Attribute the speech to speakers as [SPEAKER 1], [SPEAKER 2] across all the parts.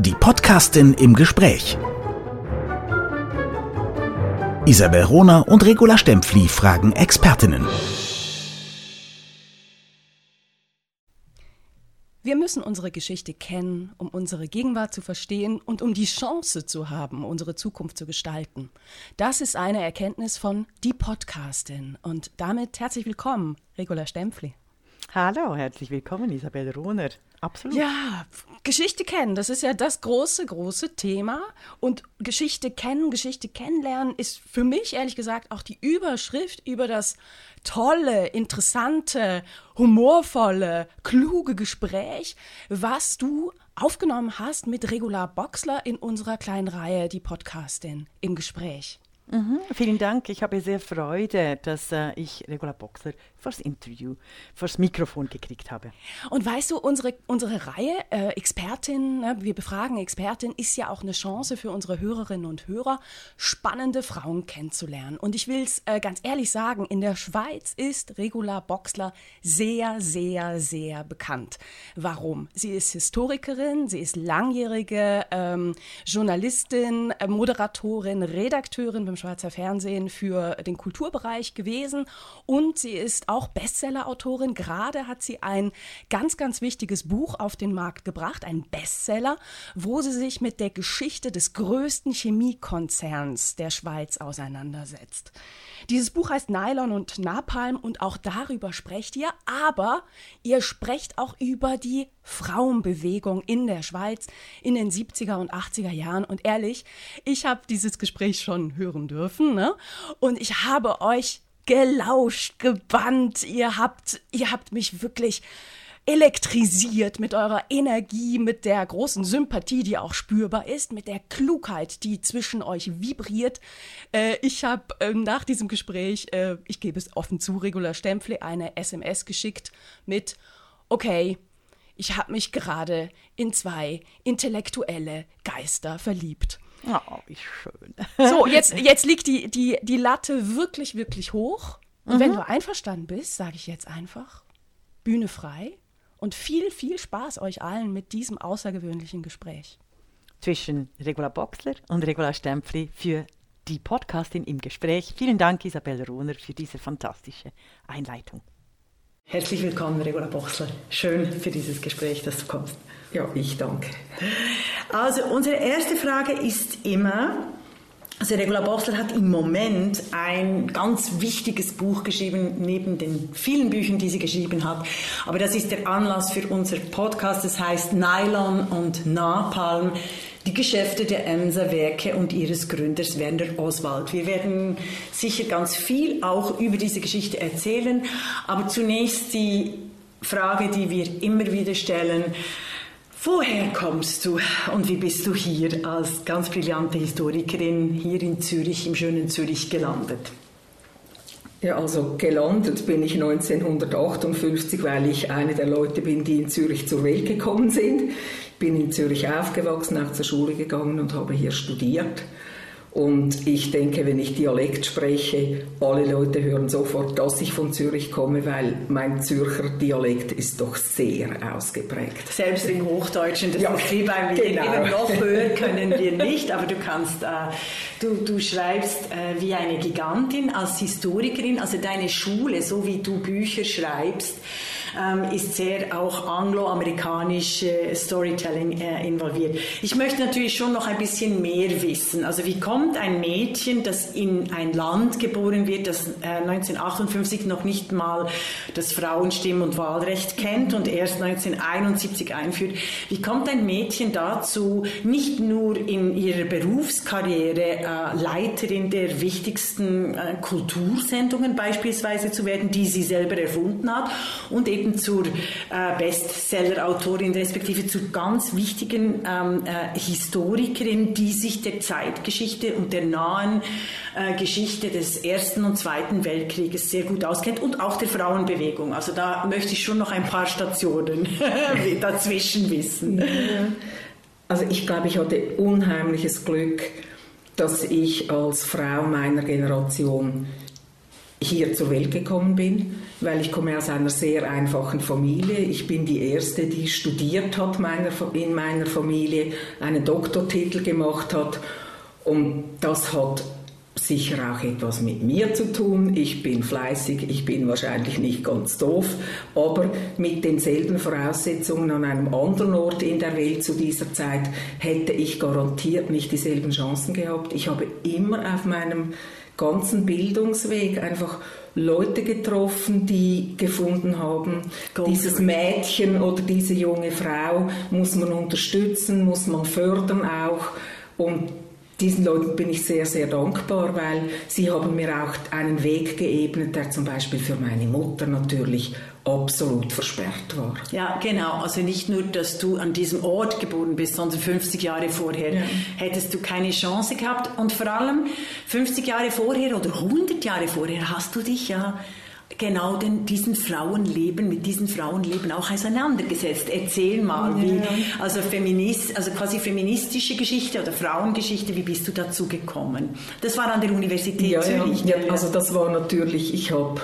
[SPEAKER 1] Die Podcastin im Gespräch. Isabel Rohner und Regula Stempfli fragen Expertinnen.
[SPEAKER 2] Wir müssen unsere Geschichte kennen, um unsere Gegenwart zu verstehen und um die Chance zu haben, unsere Zukunft zu gestalten. Das ist eine Erkenntnis von Die Podcastin. Und damit herzlich willkommen, Regula Stempfli.
[SPEAKER 3] Hallo, herzlich willkommen, Isabel Rohner.
[SPEAKER 2] Absolut. Ja, Geschichte kennen, das ist ja das große, große Thema. Und Geschichte kennen, Geschichte kennenlernen ist für mich ehrlich gesagt auch die Überschrift über das tolle, interessante, humorvolle, kluge Gespräch, was du aufgenommen hast mit Regular Boxler in unserer kleinen Reihe, die Podcastin im Gespräch.
[SPEAKER 3] Mhm, vielen Dank. Ich habe sehr Freude, dass äh, ich Regula Boxer fürs Interview, fürs Mikrofon gekriegt habe.
[SPEAKER 2] Und weißt du, unsere, unsere Reihe äh, Expertin, ne, wir befragen Expertin, ist ja auch eine Chance für unsere Hörerinnen und Hörer, spannende Frauen kennenzulernen. Und ich will es äh, ganz ehrlich sagen, in der Schweiz ist Regula Boxler sehr, sehr, sehr bekannt. Warum? Sie ist Historikerin, sie ist langjährige ähm, Journalistin, äh, Moderatorin, Redakteurin beim Schweizer Fernsehen für den Kulturbereich gewesen und sie ist auch Bestseller-Autorin. Gerade hat sie ein ganz, ganz wichtiges Buch auf den Markt gebracht, ein Bestseller, wo sie sich mit der Geschichte des größten Chemiekonzerns der Schweiz auseinandersetzt. Dieses Buch heißt Nylon und Napalm und auch darüber sprecht ihr, aber ihr sprecht auch über die Frauenbewegung in der Schweiz in den 70er und 80er Jahren. Und ehrlich, ich habe dieses Gespräch schon hören dürfen ne? und ich habe euch gelauscht, gebannt. Ihr habt, ihr habt mich wirklich elektrisiert mit eurer Energie, mit der großen Sympathie, die auch spürbar ist, mit der Klugheit, die zwischen euch vibriert. Äh, ich habe äh, nach diesem Gespräch, äh, ich gebe es offen zu, Regula Stempfle eine SMS geschickt mit, okay, ich habe mich gerade in zwei intellektuelle Geister verliebt.
[SPEAKER 3] Oh, wie schön.
[SPEAKER 2] So, jetzt, jetzt liegt die, die, die Latte wirklich, wirklich hoch. Und mhm. wenn du einverstanden bist, sage ich jetzt einfach, Bühne frei und viel, viel Spaß euch allen mit diesem außergewöhnlichen Gespräch.
[SPEAKER 3] Zwischen Regula Boxler und Regula Stempfli für die Podcastin im Gespräch. Vielen Dank, Isabel Rohner, für diese fantastische Einleitung.
[SPEAKER 4] Herzlich willkommen, Regula Boxler. Schön für dieses Gespräch, dass du kommst.
[SPEAKER 5] Ja, ich danke.
[SPEAKER 4] Also, unsere erste Frage ist immer, also Regula Boxler hat im Moment ein ganz wichtiges Buch geschrieben, neben den vielen Büchern, die sie geschrieben hat. Aber das ist der Anlass für unser Podcast. Das heißt Nylon und Napalm die Geschäfte der Emser Werke und ihres Gründers Werner Oswald. Wir werden sicher ganz viel auch über diese Geschichte erzählen, aber zunächst die Frage, die wir immer wieder stellen. Woher kommst du und wie bist du hier als ganz brillante Historikerin hier in Zürich, im schönen Zürich gelandet?
[SPEAKER 5] Ja, also gelandet bin ich 1958, weil ich eine der Leute bin, die in Zürich zur Welt gekommen sind bin in Zürich aufgewachsen, auch zur Schule gegangen und habe hier studiert. Und ich denke, wenn ich Dialekt spreche, alle Leute hören sofort, dass ich von Zürich komme, weil mein Zürcher Dialekt ist doch sehr ausgeprägt.
[SPEAKER 4] Selbst im Hochdeutschen, das ja, ist wie beim genau. Eben noch höher können wir nicht, aber du kannst, äh, du, du schreibst äh, wie eine Gigantin als Historikerin, also deine Schule, so wie du Bücher schreibst, ähm, ist sehr auch angloamerikanische Storytelling äh, involviert. Ich möchte natürlich schon noch ein bisschen mehr wissen. Also wie kommt ein Mädchen, das in ein Land geboren wird, das äh, 1958 noch nicht mal das Frauenstimm- und Wahlrecht kennt und erst 1971 einführt, wie kommt ein Mädchen dazu, nicht nur in ihrer Berufskarriere äh, Leiterin der wichtigsten äh, Kultursendungen beispielsweise zu werden, die sie selber erfunden hat und eben eben zur äh, Bestseller-Autorin, respektive zur ganz wichtigen ähm, äh, Historikerin, die sich der Zeitgeschichte und der nahen äh, Geschichte des Ersten und Zweiten Weltkrieges sehr gut auskennt und auch der Frauenbewegung. Also da möchte ich schon noch ein paar Stationen dazwischen wissen.
[SPEAKER 5] Also ich glaube, ich hatte unheimliches Glück, dass ich als Frau meiner Generation hier zur Welt gekommen bin, weil ich komme aus einer sehr einfachen Familie. Ich bin die erste, die studiert hat in meiner Familie, einen Doktortitel gemacht hat und das hat sicher auch etwas mit mir zu tun. Ich bin fleißig, ich bin wahrscheinlich nicht ganz doof, aber mit denselben Voraussetzungen an einem anderen Ort in der Welt zu dieser Zeit hätte ich garantiert nicht dieselben Chancen gehabt. Ich habe immer auf meinem ganzen Bildungsweg einfach Leute getroffen, die gefunden haben, dieses Mädchen oder diese junge Frau muss man unterstützen, muss man fördern auch. Und diesen Leuten bin ich sehr, sehr dankbar, weil sie haben mir auch einen Weg geebnet, der zum Beispiel für meine Mutter natürlich absolut versperrt war.
[SPEAKER 4] Ja, genau. Also nicht nur, dass du an diesem Ort geboren bist, sondern 50 Jahre vorher ja. hättest du keine Chance gehabt. Und vor allem 50 Jahre vorher oder 100 Jahre vorher hast du dich ja genau den, diesen Frauenleben, mit diesen Frauenleben auch auseinandergesetzt. Erzähl mal, ja. wie, also, Feminist, also quasi feministische Geschichte oder Frauengeschichte, wie bist du dazu gekommen? Das war an der Universität
[SPEAKER 5] ja,
[SPEAKER 4] Zürich.
[SPEAKER 5] Ja, also das war natürlich, ich habe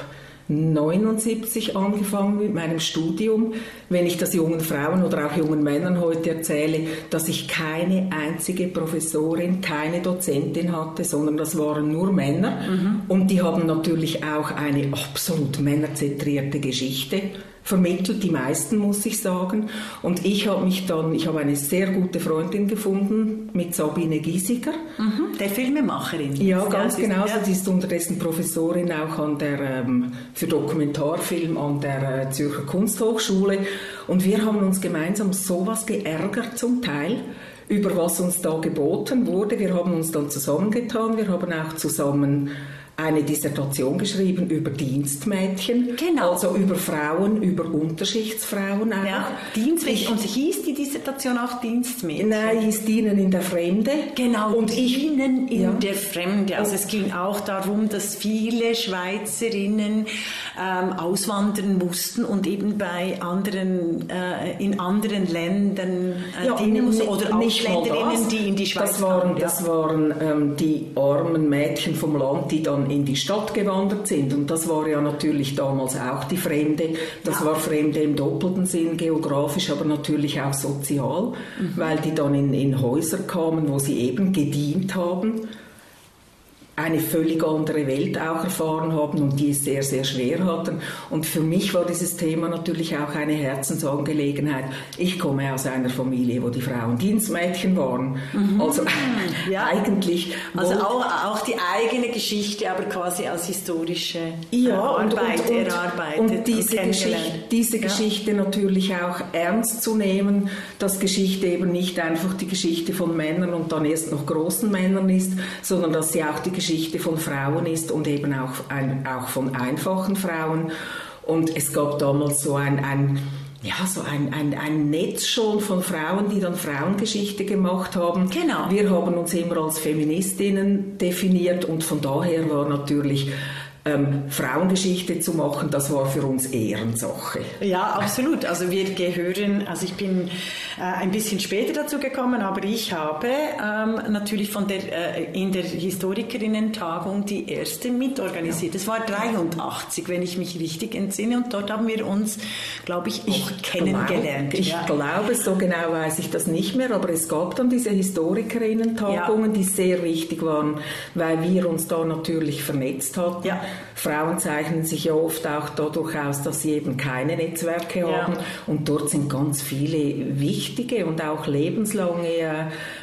[SPEAKER 5] 79 angefangen mit meinem Studium. Wenn ich das jungen Frauen oder auch jungen Männern heute erzähle, dass ich keine einzige Professorin, keine Dozentin hatte, sondern das waren nur Männer. Mhm. Und die haben natürlich auch eine absolut männerzentrierte Geschichte vermittelt, die meisten muss ich sagen. Und ich habe mich dann, ich habe eine sehr gute Freundin gefunden mit Sabine Giesiger.
[SPEAKER 4] Mhm, der Filmemacherin.
[SPEAKER 5] Ja, ganz ja, genau. Ja. Sie ist unterdessen Professorin auch an der, ähm, für Dokumentarfilm an der äh, Zürcher Kunsthochschule. Und wir haben uns gemeinsam sowas geärgert zum Teil über was uns da geboten wurde. Wir haben uns dann zusammengetan, wir haben auch zusammen eine Dissertation geschrieben über Dienstmädchen, genau. also über Frauen, über Unterschichtsfrauen auch. Ja,
[SPEAKER 4] Dienstmädchen. Und hieß die Dissertation auch Dienstmädchen?
[SPEAKER 5] Nein, hieß Dienen in der Fremde.
[SPEAKER 4] Genau, und Dienen ich, in ja. der Fremde. Also es ging auch darum, dass viele Schweizerinnen ähm, auswandern mussten und eben bei anderen, äh, in anderen Ländern äh, ja, dienen mussten. Oder Ausländerinnen, die in die Schweiz
[SPEAKER 5] Das waren, kamen, ja. das waren ähm, die armen Mädchen vom Land, die dann in die Stadt gewandert sind. Und das war ja natürlich damals auch die Fremde. Das ja. war Fremde im doppelten Sinn, geografisch, aber natürlich auch sozial, mhm. weil die dann in, in Häuser kamen, wo sie eben gedient haben eine völlig andere Welt auch erfahren haben und die es sehr, sehr schwer hatten. Und für mich war dieses Thema natürlich auch eine Herzensangelegenheit. Ich komme aus einer Familie, wo die Frauen Dienstmädchen waren. Mhm. Also ja. eigentlich...
[SPEAKER 4] Also auch, auch die eigene Geschichte, aber quasi als historische
[SPEAKER 5] ja, Arbeit und, und, erarbeitet und diese, und Geschichte, diese Geschichte ja. natürlich auch ernst zu nehmen, dass Geschichte eben nicht einfach die Geschichte von Männern und dann erst noch großen Männern ist, sondern dass sie auch die Geschichte Geschichte von Frauen ist und eben auch, ein, auch von einfachen Frauen. Und es gab damals so ein, ein ja, so ein, ein, ein Netz schon von Frauen, die dann Frauengeschichte gemacht haben.
[SPEAKER 4] Genau.
[SPEAKER 5] Wir haben uns immer als Feministinnen definiert und von daher war natürlich ähm, Frauengeschichte zu machen, das war für uns Ehrensache.
[SPEAKER 4] Ja, absolut. Also wir gehören, also ich bin äh, ein bisschen später dazu gekommen, aber ich habe ähm, natürlich von der, äh, in der Historikerinnen-Tagung die erste mitorganisiert. Es ja. war 83, wenn ich mich richtig entsinne und dort haben wir uns, glaube ich, auch ich kennengelernt.
[SPEAKER 5] Glaub, ich ja. glaube, so genau weiß ich das nicht mehr, aber es gab dann diese Historikerinnen-Tagungen, ja. die sehr wichtig waren, weil wir uns da natürlich vernetzt hatten. Ja. Frauen zeichnen sich ja oft auch dadurch aus, dass sie eben keine Netzwerke ja. haben. Und dort sind ganz viele wichtige und auch lebenslange äh,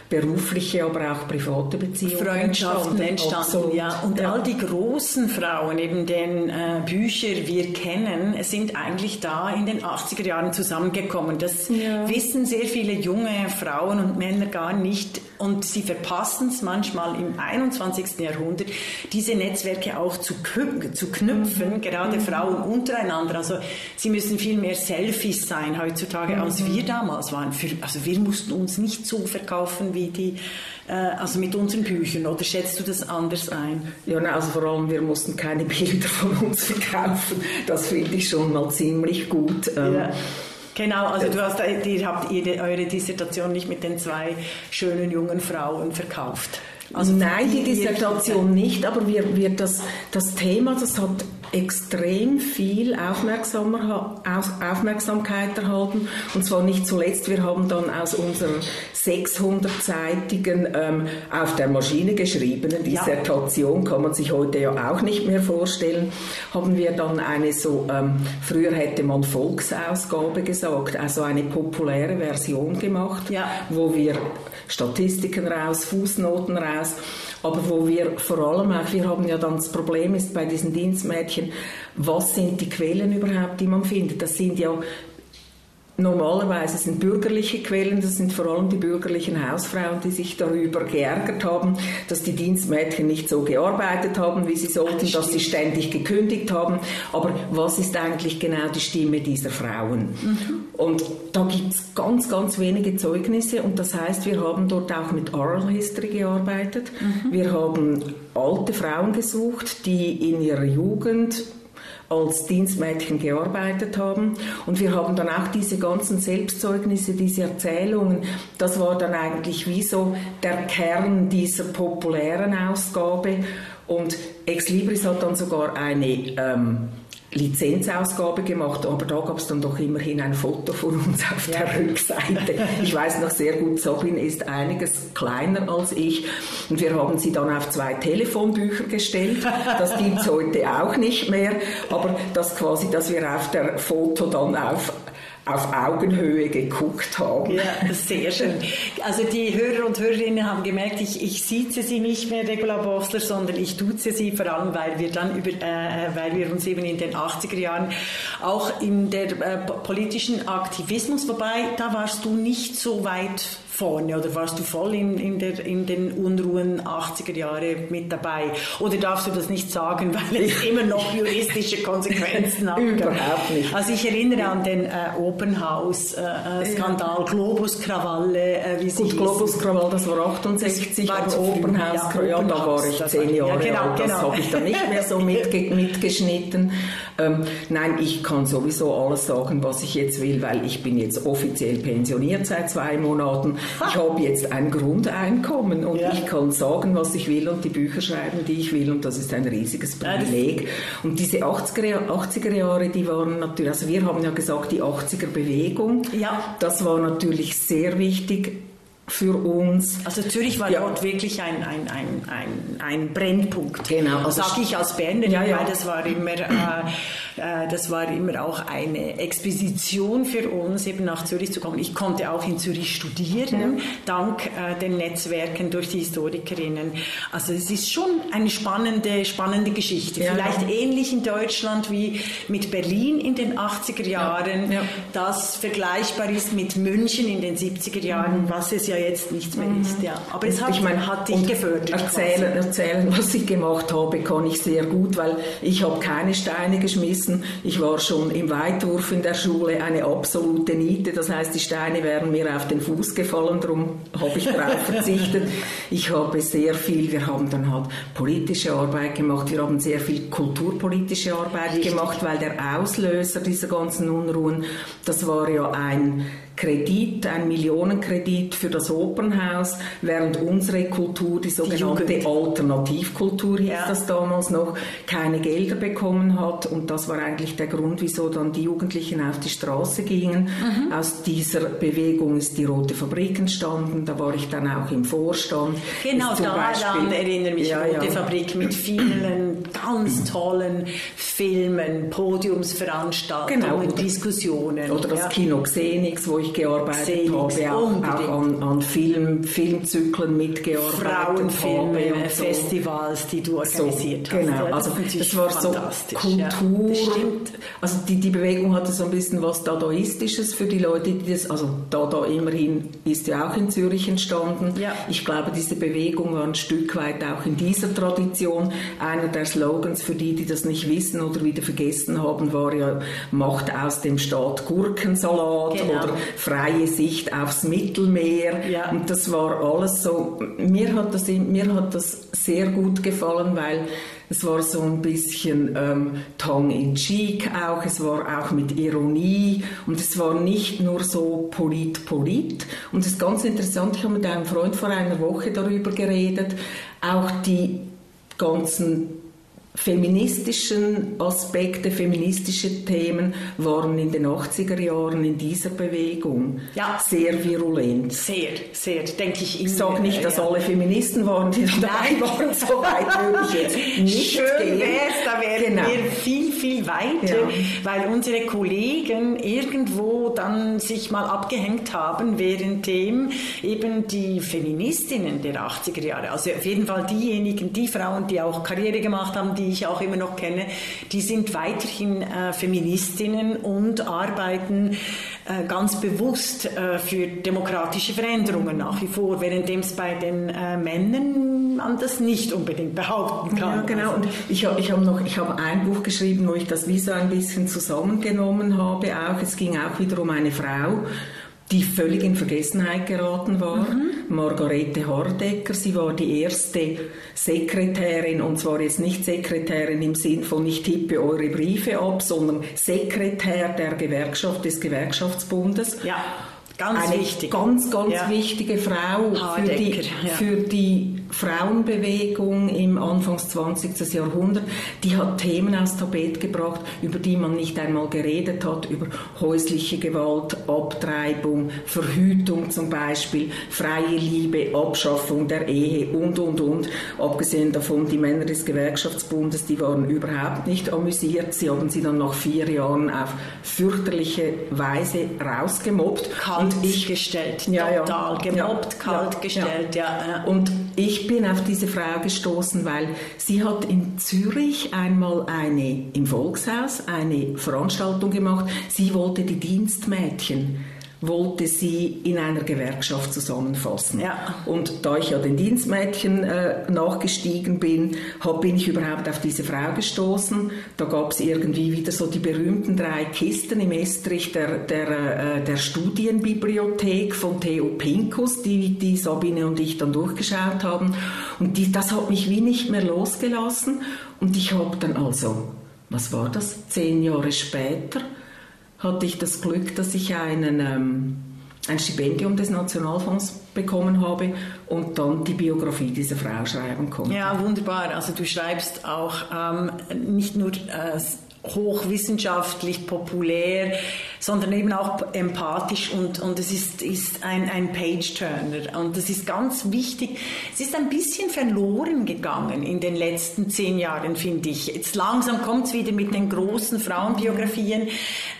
[SPEAKER 5] berufliche, aber auch private Beziehungen
[SPEAKER 4] Freundschaften entstanden. entstanden ja. Und ja. all die großen Frauen, eben den äh, Bücher wir kennen, sind eigentlich da in den 80er Jahren zusammengekommen. Das ja. wissen sehr viele junge Frauen und Männer gar nicht und sie verpassen es manchmal im 21. Jahrhundert, diese Netzwerke auch zu, zu knüpfen, mhm. gerade mhm. Frauen untereinander. Also sie müssen viel mehr Selfies sein heutzutage, mhm. als wir damals waren. Für, also wir mussten uns nicht so verkaufen wie die, äh, also mit unseren Büchern. Oder schätzt du das anders ein?
[SPEAKER 5] Ja, also vor allem wir mussten keine Bilder von uns verkaufen. Das finde ich schon mal ziemlich gut. Ähm, ja.
[SPEAKER 4] Genau, also du hast, ihr habt eure Dissertation nicht mit den zwei schönen jungen Frauen verkauft.
[SPEAKER 5] Also Nein, die Dissertation nicht, aber wir, wir das, das Thema, das hat extrem viel Aufmerksamkeit erhalten. Und zwar nicht zuletzt, wir haben dann aus unserer 600-seitigen ähm, auf der Maschine geschriebenen Dissertation, ja. kann man sich heute ja auch nicht mehr vorstellen, haben wir dann eine so, ähm, früher hätte man Volksausgabe gesagt, also eine populäre Version gemacht, ja. wo wir Statistiken raus, Fußnoten raus, aber wo wir vor allem auch, wir haben ja dann das Problem ist bei diesen Dienstmädchen, was sind die Quellen überhaupt, die man findet? Das sind ja Normalerweise sind bürgerliche Quellen, das sind vor allem die bürgerlichen Hausfrauen, die sich darüber geärgert haben, dass die Dienstmädchen nicht so gearbeitet haben, wie sie sollten, das dass sie ständig gekündigt haben. Aber was ist eigentlich genau die Stimme dieser Frauen? Mhm. Und da gibt es ganz, ganz wenige Zeugnisse und das heißt, wir haben dort auch mit Oral History gearbeitet. Mhm. Wir haben alte Frauen gesucht, die in ihrer Jugend als Dienstmädchen gearbeitet haben. Und wir haben dann auch diese ganzen Selbstzeugnisse, diese Erzählungen, das war dann eigentlich wie so der Kern dieser populären Ausgabe. Und Ex Libris hat dann sogar eine ähm, Lizenzausgabe gemacht, aber da gab es dann doch immerhin ein Foto von uns auf ja. der Rückseite. Ich weiß noch sehr gut, Sabine ist einiges kleiner als ich und wir haben sie dann auf zwei Telefonbücher gestellt. Das gibt es heute auch nicht mehr, aber das quasi, dass wir auf der Foto dann auf auf Augenhöhe geguckt haben.
[SPEAKER 4] Ja, sehr schön. Also die Hörer und Hörerinnen haben gemerkt, ich, ich sieze sie nicht mehr, Regula Bossler, sondern ich duze sie, vor allem weil wir dann über, äh, weil wir uns eben in den 80er Jahren auch in der äh, politischen Aktivismus, wobei da warst du nicht so weit vorne oder warst du voll in, in, der, in den Unruhen 80er Jahre mit dabei? Oder darfst du das nicht sagen, weil es immer noch juristische Konsequenzen hat?
[SPEAKER 5] Überhaupt nicht.
[SPEAKER 4] Also ich erinnere an den äh, Open House äh, äh Skandal, ja. Globus Krawalle,
[SPEAKER 5] äh, wie sie Gut, Globus Krawall, das war 68, das war Open House, ja, ja, da war ich zehn Jahre ja, genau, alt, das genau. habe ich dann nicht mehr so mitge mitgeschnitten. Ähm, nein, ich kann sowieso alles sagen, was ich jetzt will, weil ich bin jetzt offiziell pensioniert seit zwei Monaten ich habe jetzt ein Grundeinkommen und ja. ich kann sagen, was ich will und die Bücher schreiben, die ich will und das ist ein riesiges Privileg. Und diese 80er, 80er Jahre, die waren natürlich, also wir haben ja gesagt, die 80er Bewegung, ja. das war natürlich sehr wichtig für uns.
[SPEAKER 4] Also Zürich war ja. dort wirklich ein, ein, ein, ein, ein Brennpunkt. Genau. Also sage ich als Bernerin, ja, ja. weil das war immer, äh, äh, das war immer auch eine Expedition für uns, eben nach Zürich zu kommen. Ich konnte auch in Zürich studieren, ja. dank äh, den Netzwerken durch die Historikerinnen. Also es ist schon eine spannende, spannende Geschichte. Vielleicht ähnlich in Deutschland wie mit Berlin in den 80er Jahren, das vergleichbar ist mit München in den 70er Jahren, mhm. was es ja jetzt nichts mehr mhm. ist. Ja. Aber es hat, ich mein, hat dich gefördert.
[SPEAKER 5] Erzählen, erzählen, was ich gemacht habe, kann ich sehr gut, weil ich habe keine Steine geschmissen. Ich war schon im Weitwurf in der Schule eine absolute Niete. Das heißt, die Steine wären mir auf den Fuß gefallen, darum habe ich darauf verzichtet. Ich habe sehr viel, wir haben dann halt politische Arbeit gemacht, wir haben sehr viel kulturpolitische Arbeit Richtig. gemacht, weil der Auslöser dieser ganzen Unruhen, das war ja ein Kredit, ein Millionenkredit für das Opernhaus, während unsere Kultur, die sogenannte die Alternativkultur hieß ja. das damals noch, keine Gelder bekommen hat. Und das war eigentlich der Grund, wieso dann die Jugendlichen auf die Straße gingen. Mhm. Aus dieser Bewegung ist die Rote Fabrik entstanden. Da war ich dann auch im Vorstand.
[SPEAKER 4] Genau, daran erinnere mich ja, Rote ja. Fabrik mit vielen ganz tollen Filmen, Podiumsveranstaltungen, genau. Diskussionen.
[SPEAKER 5] Oder das Kino Xenix, wo ich gearbeitet Xenix, habe, auch, auch an, an Film, Filmzyklen mitgearbeitet
[SPEAKER 4] Frauenfilme, habe. So. Festivals, die du organisiert
[SPEAKER 5] so, hast. Genau, also das war so Kultur. Ja, also die, die Bewegung hatte so ein bisschen was Dadaistisches für die Leute, die das, also Dada immerhin ist ja auch in Zürich entstanden. Ja. Ich glaube, diese Bewegung war ein Stück weit auch in dieser Tradition. Einer der Slogans für die, die das nicht wissen oder wieder vergessen haben, war ja, macht aus dem Staat Gurkensalat genau. oder freie Sicht aufs Mittelmeer. Ja. Und das war alles so, mir hat das, mir hat das sehr gut gefallen, weil es war so ein bisschen ähm, tongue in cheek auch, es war auch mit Ironie und es war nicht nur so polit polit. Und es ist ganz interessant, ich habe mit einem Freund vor einer Woche darüber geredet, auch die ganzen feministischen Aspekte, feministische Themen waren in den 80er Jahren in dieser Bewegung ja. sehr virulent.
[SPEAKER 4] Sehr, sehr, denke ich.
[SPEAKER 5] Ich sage nicht, dass ja. alle Feministen waren, die dabei waren, so weit würde ich jetzt nicht
[SPEAKER 4] Schön wäre es, da wären genau. wir viel, viel weiter, ja. weil unsere Kollegen irgendwo dann sich mal abgehängt haben, währenddem eben die Feministinnen der 80er Jahre, also auf jeden Fall diejenigen, die Frauen, die auch Karriere gemacht haben, die ich auch immer noch kenne, die sind weiterhin äh, Feministinnen und arbeiten äh, ganz bewusst äh, für demokratische Veränderungen nach wie vor, währenddem es bei den äh, Männern man das nicht unbedingt behaupten kann.
[SPEAKER 5] Ja, genau. Und ich habe ich hab noch, ich habe ein Buch geschrieben, wo ich das wie so ein bisschen zusammengenommen habe. Auch es ging auch wieder um eine Frau die völlig in Vergessenheit geraten war. Mhm. Margarete Hardecker, sie war die erste Sekretärin, und zwar jetzt nicht Sekretärin im Sinn von nicht tippe eure Briefe ab, sondern Sekretär der Gewerkschaft des Gewerkschaftsbundes.
[SPEAKER 4] Ja. Ganz
[SPEAKER 5] eine
[SPEAKER 4] wichtig.
[SPEAKER 5] ganz, ganz ja. wichtige Frau für die, ja. für die Frauenbewegung im Anfangs 20. Jahrhundert. Die hat Themen aus Tapet gebracht, über die man nicht einmal geredet hat, über häusliche Gewalt, Abtreibung, Verhütung zum Beispiel, freie Liebe, Abschaffung der Ehe und, und, und. Abgesehen davon, die Männer des Gewerkschaftsbundes, die waren überhaupt nicht amüsiert. Sie haben sie dann nach vier Jahren auf fürchterliche Weise rausgemobbt.
[SPEAKER 4] Kalt und ich, gestellt, ja, total ja, gemobbt, ja, kalt gestellt, ja.
[SPEAKER 5] Und ich bin auf diese Frau gestoßen, weil sie hat in Zürich einmal eine im Volkshaus eine Veranstaltung gemacht. Sie wollte die Dienstmädchen wollte sie in einer Gewerkschaft zusammenfassen. Ja. Und da ich ja den Dienstmädchen äh, nachgestiegen bin, hab, bin ich überhaupt auf diese Frau gestoßen. Da gab es irgendwie wieder so die berühmten drei Kisten im Estrich der, der, äh, der Studienbibliothek von Theo Pinkus, die, die Sabine und ich dann durchgeschaut haben. Und die, das hat mich wie nicht mehr losgelassen. Und ich habe dann also, was war das, zehn Jahre später, hatte ich das Glück, dass ich einen, ähm, ein Stipendium des Nationalfonds bekommen habe und dann die Biografie dieser Frau schreiben konnte.
[SPEAKER 4] Ja, wunderbar. Also du schreibst auch ähm, nicht nur äh, hochwissenschaftlich, populär, sondern eben auch empathisch und, und es ist, ist ein, ein Page-Turner. Und das ist ganz wichtig. Es ist ein bisschen verloren gegangen in den letzten zehn Jahren, finde ich. Jetzt langsam kommt es wieder mit den großen Frauenbiografien,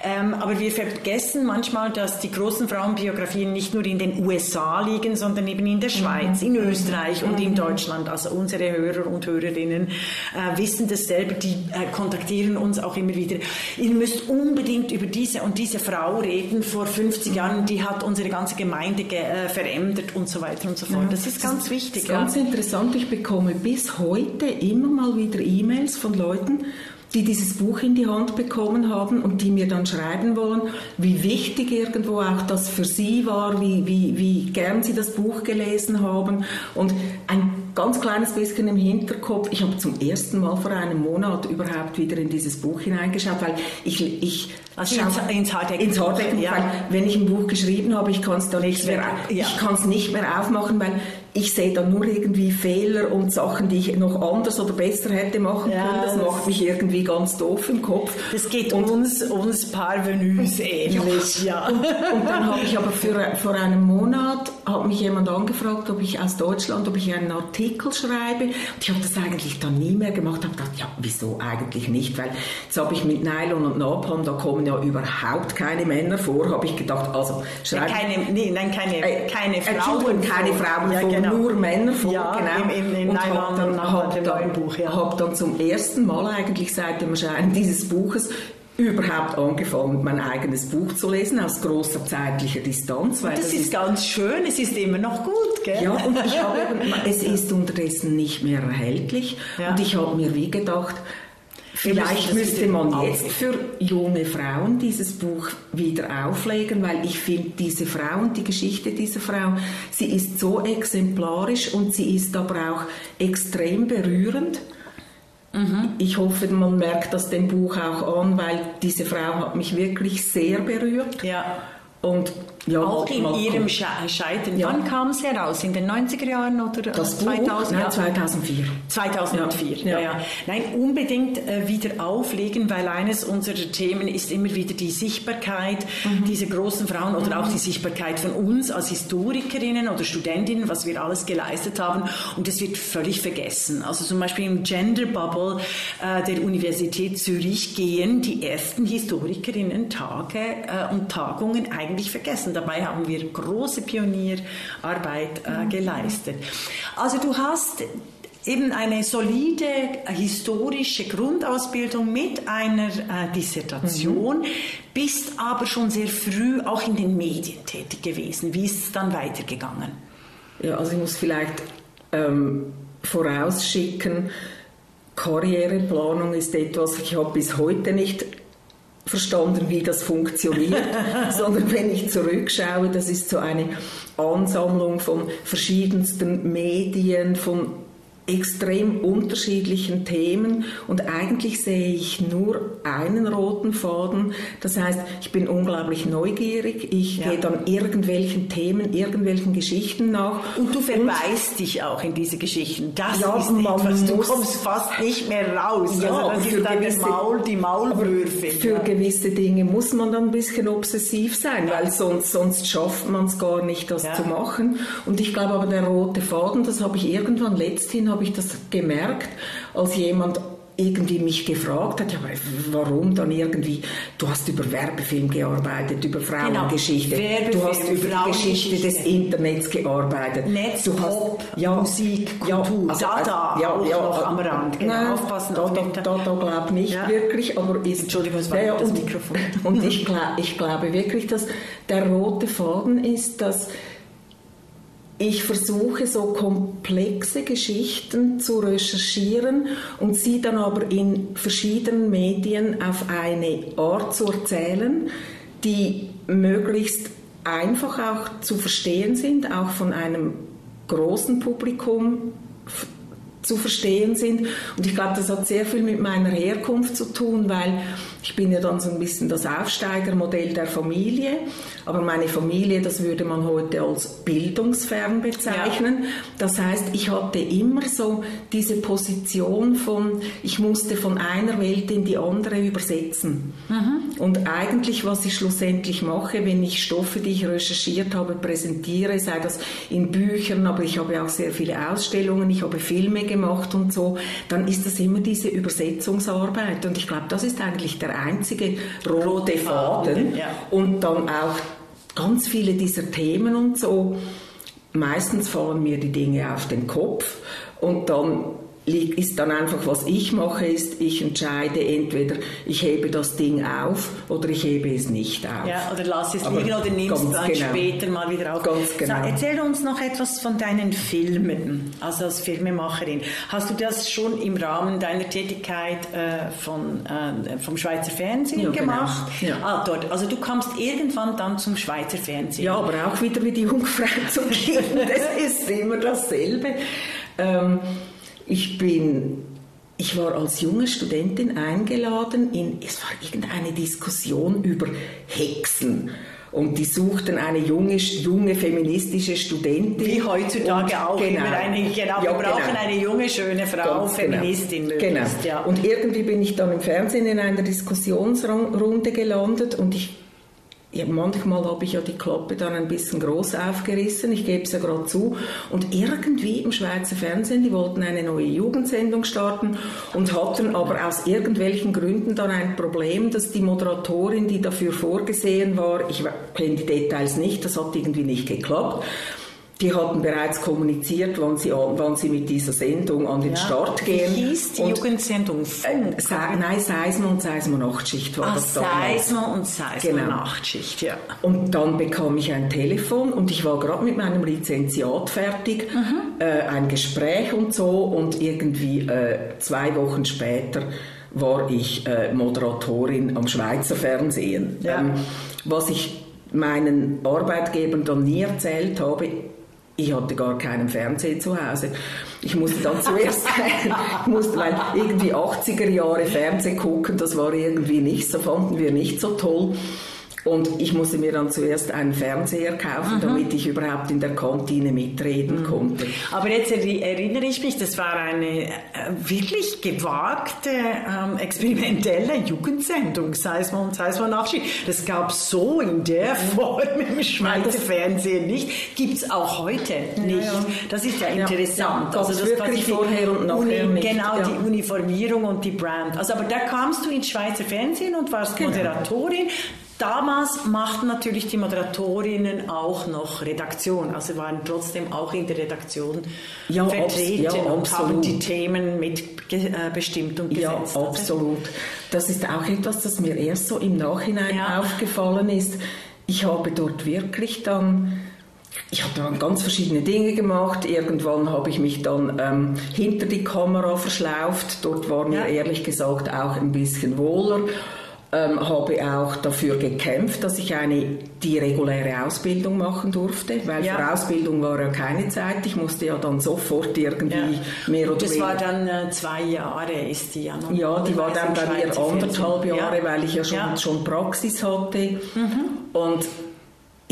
[SPEAKER 4] ähm, aber wir vergessen manchmal, dass die großen Frauenbiografien nicht nur in den USA liegen, sondern eben in der Schweiz, in Österreich und in Deutschland. Also unsere Hörer und Hörerinnen äh, wissen das selber, die äh, kontaktieren uns auch immer wieder. Ihr müsst unbedingt über diese und diese diese Frau reden vor 50 Jahren, die hat unsere ganze Gemeinde ge äh, verändert und so weiter und so fort. Ja, das ist ganz wichtig.
[SPEAKER 5] Ist ganz ja. interessant. Ich bekomme bis heute immer mal wieder E-Mails von Leuten, die dieses Buch in die Hand bekommen haben und die mir dann schreiben wollen, wie wichtig irgendwo auch das für sie war, wie, wie, wie gern sie das Buch gelesen haben. Und ein ganz kleines bisschen im Hinterkopf, ich habe zum ersten Mal vor einem Monat überhaupt wieder in dieses Buch hineingeschaut, weil ich, ich
[SPEAKER 4] also ins, ins Harddeck.
[SPEAKER 5] Ins Harddeck, ja. weil wenn ich ein Buch geschrieben habe, ich kann es dann nicht mehr, ja. ich kann es nicht mehr aufmachen, weil ich sehe dann nur irgendwie Fehler und Sachen, die ich noch anders oder besser hätte machen ja, können. Das, das macht mich irgendwie ganz doof im Kopf.
[SPEAKER 4] Das geht und, uns, uns Parvenus ähnlich, ja.
[SPEAKER 5] Und, und, dann habe ich aber für, vor einem Monat hat mich jemand angefragt, ob ich aus Deutschland, ob ich einen Artikel schreibe. Und ich habe das eigentlich dann nie mehr gemacht. Ich habe gedacht, ja, wieso eigentlich nicht? Weil jetzt habe ich mit Nylon und Napalm, da kommen ja überhaupt keine Männer vor, habe ich gedacht, also
[SPEAKER 4] schreibe... Keine, nee, nein, keine, äh, keine Frauen.
[SPEAKER 5] keine Frauen ja, vor, genau. nur Männer vor,
[SPEAKER 4] ja, genau. Im, im, im und habe dann, hab dann, Buch, ja.
[SPEAKER 5] hab dann zum ersten Mal eigentlich seit dem Erscheinen dieses Buches überhaupt angefangen, mein eigenes Buch zu lesen, aus großer zeitlicher Distanz.
[SPEAKER 4] Weil das, das ist, ist ganz schön, es ist immer noch gut, gell?
[SPEAKER 5] Ja, und ich habe, es ist unterdessen nicht mehr erhältlich ja. und ich habe mir wie gedacht, Vielleicht müsste man jetzt für junge Frauen dieses Buch wieder auflegen, weil ich finde, diese Frau und die Geschichte dieser Frau, sie ist so exemplarisch und sie ist aber auch extrem berührend. Mhm. Ich hoffe, man merkt das dem Buch auch an, weil diese Frau hat mich wirklich sehr berührt.
[SPEAKER 4] Ja.
[SPEAKER 5] Und
[SPEAKER 4] ja, auch in ihrem Scheitern. Ja. Wann kam es heraus? In den 90er Jahren oder
[SPEAKER 5] das 2000? Nein, 2004.
[SPEAKER 4] 2004, ja. ja. Nein, unbedingt äh, wieder auflegen, weil eines unserer Themen ist immer wieder die Sichtbarkeit mhm. dieser großen Frauen oder mhm. auch die Sichtbarkeit von uns als Historikerinnen oder Studentinnen, was wir alles geleistet haben. Und das wird völlig vergessen. Also zum Beispiel im Gender Bubble äh, der Universität Zürich gehen die ersten Historikerinnen-Tage äh, und Tagungen eigentlich vergessen. Dabei haben wir große Pionierarbeit äh, geleistet. Also du hast eben eine solide historische Grundausbildung mit einer äh, Dissertation, mhm. bist aber schon sehr früh auch in den Medien tätig gewesen. Wie ist es dann weitergegangen?
[SPEAKER 5] Ja, also ich muss vielleicht ähm, vorausschicken, Karriereplanung ist etwas, ich habe bis heute nicht verstanden, wie das funktioniert, sondern wenn ich zurückschaue, das ist so eine Ansammlung von verschiedensten Medien, von extrem unterschiedlichen Themen und eigentlich sehe ich nur einen roten Faden. Das heißt, ich bin unglaublich neugierig, ich ja. gehe dann irgendwelchen Themen, irgendwelchen Geschichten nach.
[SPEAKER 4] Und du verbeißt und, dich auch in diese Geschichten. Das ja, ist etwas, du kommst fast nicht mehr raus. Ja, also das ist dann gewisse, Maul, die Maulwürfe.
[SPEAKER 5] Für ja. gewisse Dinge muss man dann ein bisschen obsessiv sein, weil sonst, sonst schafft man es gar nicht, das zu machen. Und ich glaube aber, der rote Faden, das habe ich irgendwann letzthin habe ich das gemerkt, als jemand irgendwie mich gefragt hat, ja, warum dann irgendwie, du hast über Werbefilm gearbeitet, über Frauengeschichte, genau. du hast über die Geschichte des Internets gearbeitet.
[SPEAKER 4] Netz, du hast, Pop, ja, Musik, Kultur, ja, also, da, da, ja, auch ja, noch am Rand. Genau, nein, aufpassen
[SPEAKER 5] da, da, da, da glaube nicht ja. wirklich, aber ist,
[SPEAKER 4] Entschuldigung, es war ja,
[SPEAKER 5] das Mikrofon. Und ich, glaub, ich glaube wirklich, dass der rote Faden ist, dass ich versuche so komplexe Geschichten zu recherchieren und sie dann aber in verschiedenen Medien auf eine Art zu erzählen, die möglichst einfach auch zu verstehen sind, auch von einem großen Publikum zu verstehen sind. Und ich glaube, das hat sehr viel mit meiner Herkunft zu tun, weil ich bin ja dann so ein bisschen das Aufsteigermodell der Familie, aber meine Familie, das würde man heute als bildungsfern bezeichnen. Ja. Das heißt, ich hatte immer so diese Position von, ich musste von einer Welt in die andere übersetzen. Mhm. Und eigentlich, was ich schlussendlich mache, wenn ich Stoffe, die ich recherchiert habe, präsentiere, sei das in Büchern, aber ich habe auch sehr viele Ausstellungen, ich habe Filme gemacht und so, dann ist das immer diese Übersetzungsarbeit. Und ich glaube, das ist eigentlich der einzige rote Faden. Ja. Und dann auch ganz viele dieser Themen und so. Meistens fallen mir die Dinge auf den Kopf und dann ist dann einfach, was ich mache, ist, ich entscheide entweder, ich hebe das Ding auf oder ich hebe es nicht auf.
[SPEAKER 4] Ja, oder lass es liegen oder nimmst es dann genau. später mal wieder auf.
[SPEAKER 5] Ganz genau.
[SPEAKER 4] So, erzähl uns noch etwas von deinen Filmen, also als Filmemacherin. Hast du das schon im Rahmen deiner Tätigkeit äh, von, äh, vom Schweizer Fernsehen ja, genau. gemacht? Genau. Ja. Ah, dort. Also du kamst irgendwann dann zum Schweizer Fernsehen.
[SPEAKER 5] Ja, aber auch wieder wie die Jungfrau zum Kind. das ist immer dasselbe. Ähm, ich bin ich war als junge Studentin eingeladen in, es war irgendeine Diskussion über Hexen. Und die suchten eine junge, junge feministische Studentin.
[SPEAKER 4] Wie heutzutage und, auch. Genau, eine, genau, ja, wir brauchen genau. eine junge, schöne Frau, Ganz genau. Feministin.
[SPEAKER 5] Genau. Möglichst, ja. Und irgendwie bin ich dann im Fernsehen in einer Diskussionsrunde gelandet und ich ja, manchmal habe ich ja die Klappe dann ein bisschen groß aufgerissen, ich gebe es ja gerade zu. Und irgendwie im Schweizer Fernsehen, die wollten eine neue Jugendsendung starten und hatten aber aus irgendwelchen Gründen dann ein Problem, dass die Moderatorin, die dafür vorgesehen war, ich kenne die Details nicht, das hat irgendwie nicht geklappt die hatten bereits kommuniziert, wann sie, wann sie mit dieser Sendung an den ja. Start gehen.
[SPEAKER 4] Wie hieß die und, Jugendsendung? Äh,
[SPEAKER 5] Se, nein, Seismo und Seismo Nachtschicht war
[SPEAKER 4] ah, das damals. Seismo und Seismo genau. Nachtschicht, ja.
[SPEAKER 5] Und dann bekam ich ein Telefon und ich war gerade mit meinem Lizenziat fertig, mhm. äh, ein Gespräch und so und irgendwie äh, zwei Wochen später war ich äh, Moderatorin am Schweizer Fernsehen. Ja. Ähm, was ich meinen Arbeitgebern dann nie erzählt habe, ich hatte gar keinen Fernseher zu Hause. Ich musste dann zuerst, ich musste, weil irgendwie 80er Jahre Fernsehen gucken, das war irgendwie nicht so, fanden wir nicht so toll. Und ich musste mir dann zuerst einen Fernseher kaufen, mhm. damit ich überhaupt in der Kantine mitreden mhm. konnte.
[SPEAKER 4] Aber jetzt erinnere ich mich, das war eine äh, wirklich gewagte, ähm, experimentelle Jugendsendung, sei es mal, sei es mal Nachschied. Das gab so in der. Form im Schweizer Fernsehen nicht, gibt es auch heute nicht. Ja, ja. Das ist ja interessant.
[SPEAKER 5] Ja, also das wirklich vorher und nachher
[SPEAKER 4] Uni, Genau, die Uniformierung und die Brand. Also aber da kamst du ins Schweizer Fernsehen und warst genau. Moderatorin. Damals machten natürlich die Moderatorinnen auch noch Redaktion, also waren trotzdem auch in der Redaktion ja, vertreten ja, und haben die Themen mitbestimmt äh, und gesetzt.
[SPEAKER 5] Ja, absolut. Das ist auch etwas, das mir erst so im Nachhinein ja. aufgefallen ist. Ich habe dort wirklich dann ich habe dann ganz verschiedene Dinge gemacht. Irgendwann habe ich mich dann ähm, hinter die Kamera verschlauft. Dort war mir ja. ehrlich gesagt auch ein bisschen wohler ähm, habe auch dafür gekämpft, dass ich eine, die reguläre Ausbildung machen durfte, weil ja. für Ausbildung war ja keine Zeit. Ich musste ja dann sofort irgendwie ja. mehr oder
[SPEAKER 4] Das war dann äh, zwei Jahre, ist die
[SPEAKER 5] ja noch. Ja, die war dann bei mir anderthalb Jahre, ja. weil ich ja schon, schon Praxis hatte. Mhm. Und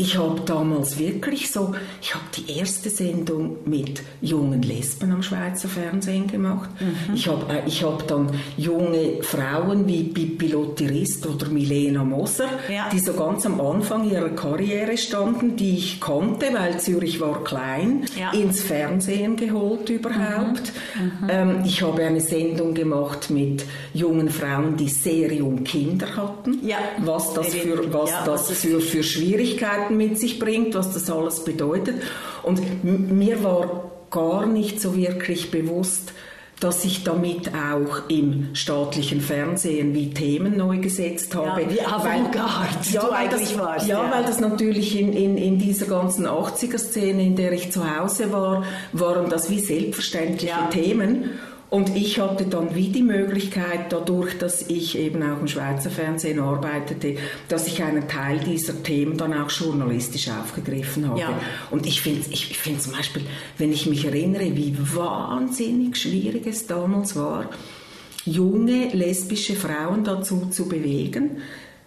[SPEAKER 5] ich habe damals wirklich so, ich habe die erste Sendung mit jungen Lesben am Schweizer Fernsehen gemacht. Mhm. Ich habe äh, ich hab dann junge Frauen wie Pippi Lottirist oder Milena Moser, ja. die so ganz am Anfang ihrer Karriere standen, die ich kannte, weil Zürich war klein, ja. ins Fernsehen geholt überhaupt. Mhm. Mhm. Ähm, ich habe eine Sendung gemacht mit jungen Frauen, die sehr jung Kinder hatten. Ja. Was das für, was das für, für Schwierigkeiten Möglichkeiten mit sich bringt, was das alles bedeutet. Und mir war gar nicht so wirklich bewusst, dass ich damit auch im staatlichen Fernsehen wie Themen neu gesetzt habe.
[SPEAKER 4] Ja, wie Avantgarde
[SPEAKER 5] ja, du eigentlich das, warst. Ja, ja, weil das natürlich in, in, in dieser ganzen 80er-Szene, in der ich zu Hause war, waren das wie selbstverständliche ja. Themen. Und ich hatte dann wie die Möglichkeit, dadurch, dass ich eben auch im Schweizer Fernsehen arbeitete, dass ich einen Teil dieser Themen dann auch journalistisch aufgegriffen habe. Ja. Und ich finde ich find zum Beispiel, wenn ich mich erinnere, wie wahnsinnig schwierig es damals war, junge lesbische Frauen dazu zu bewegen,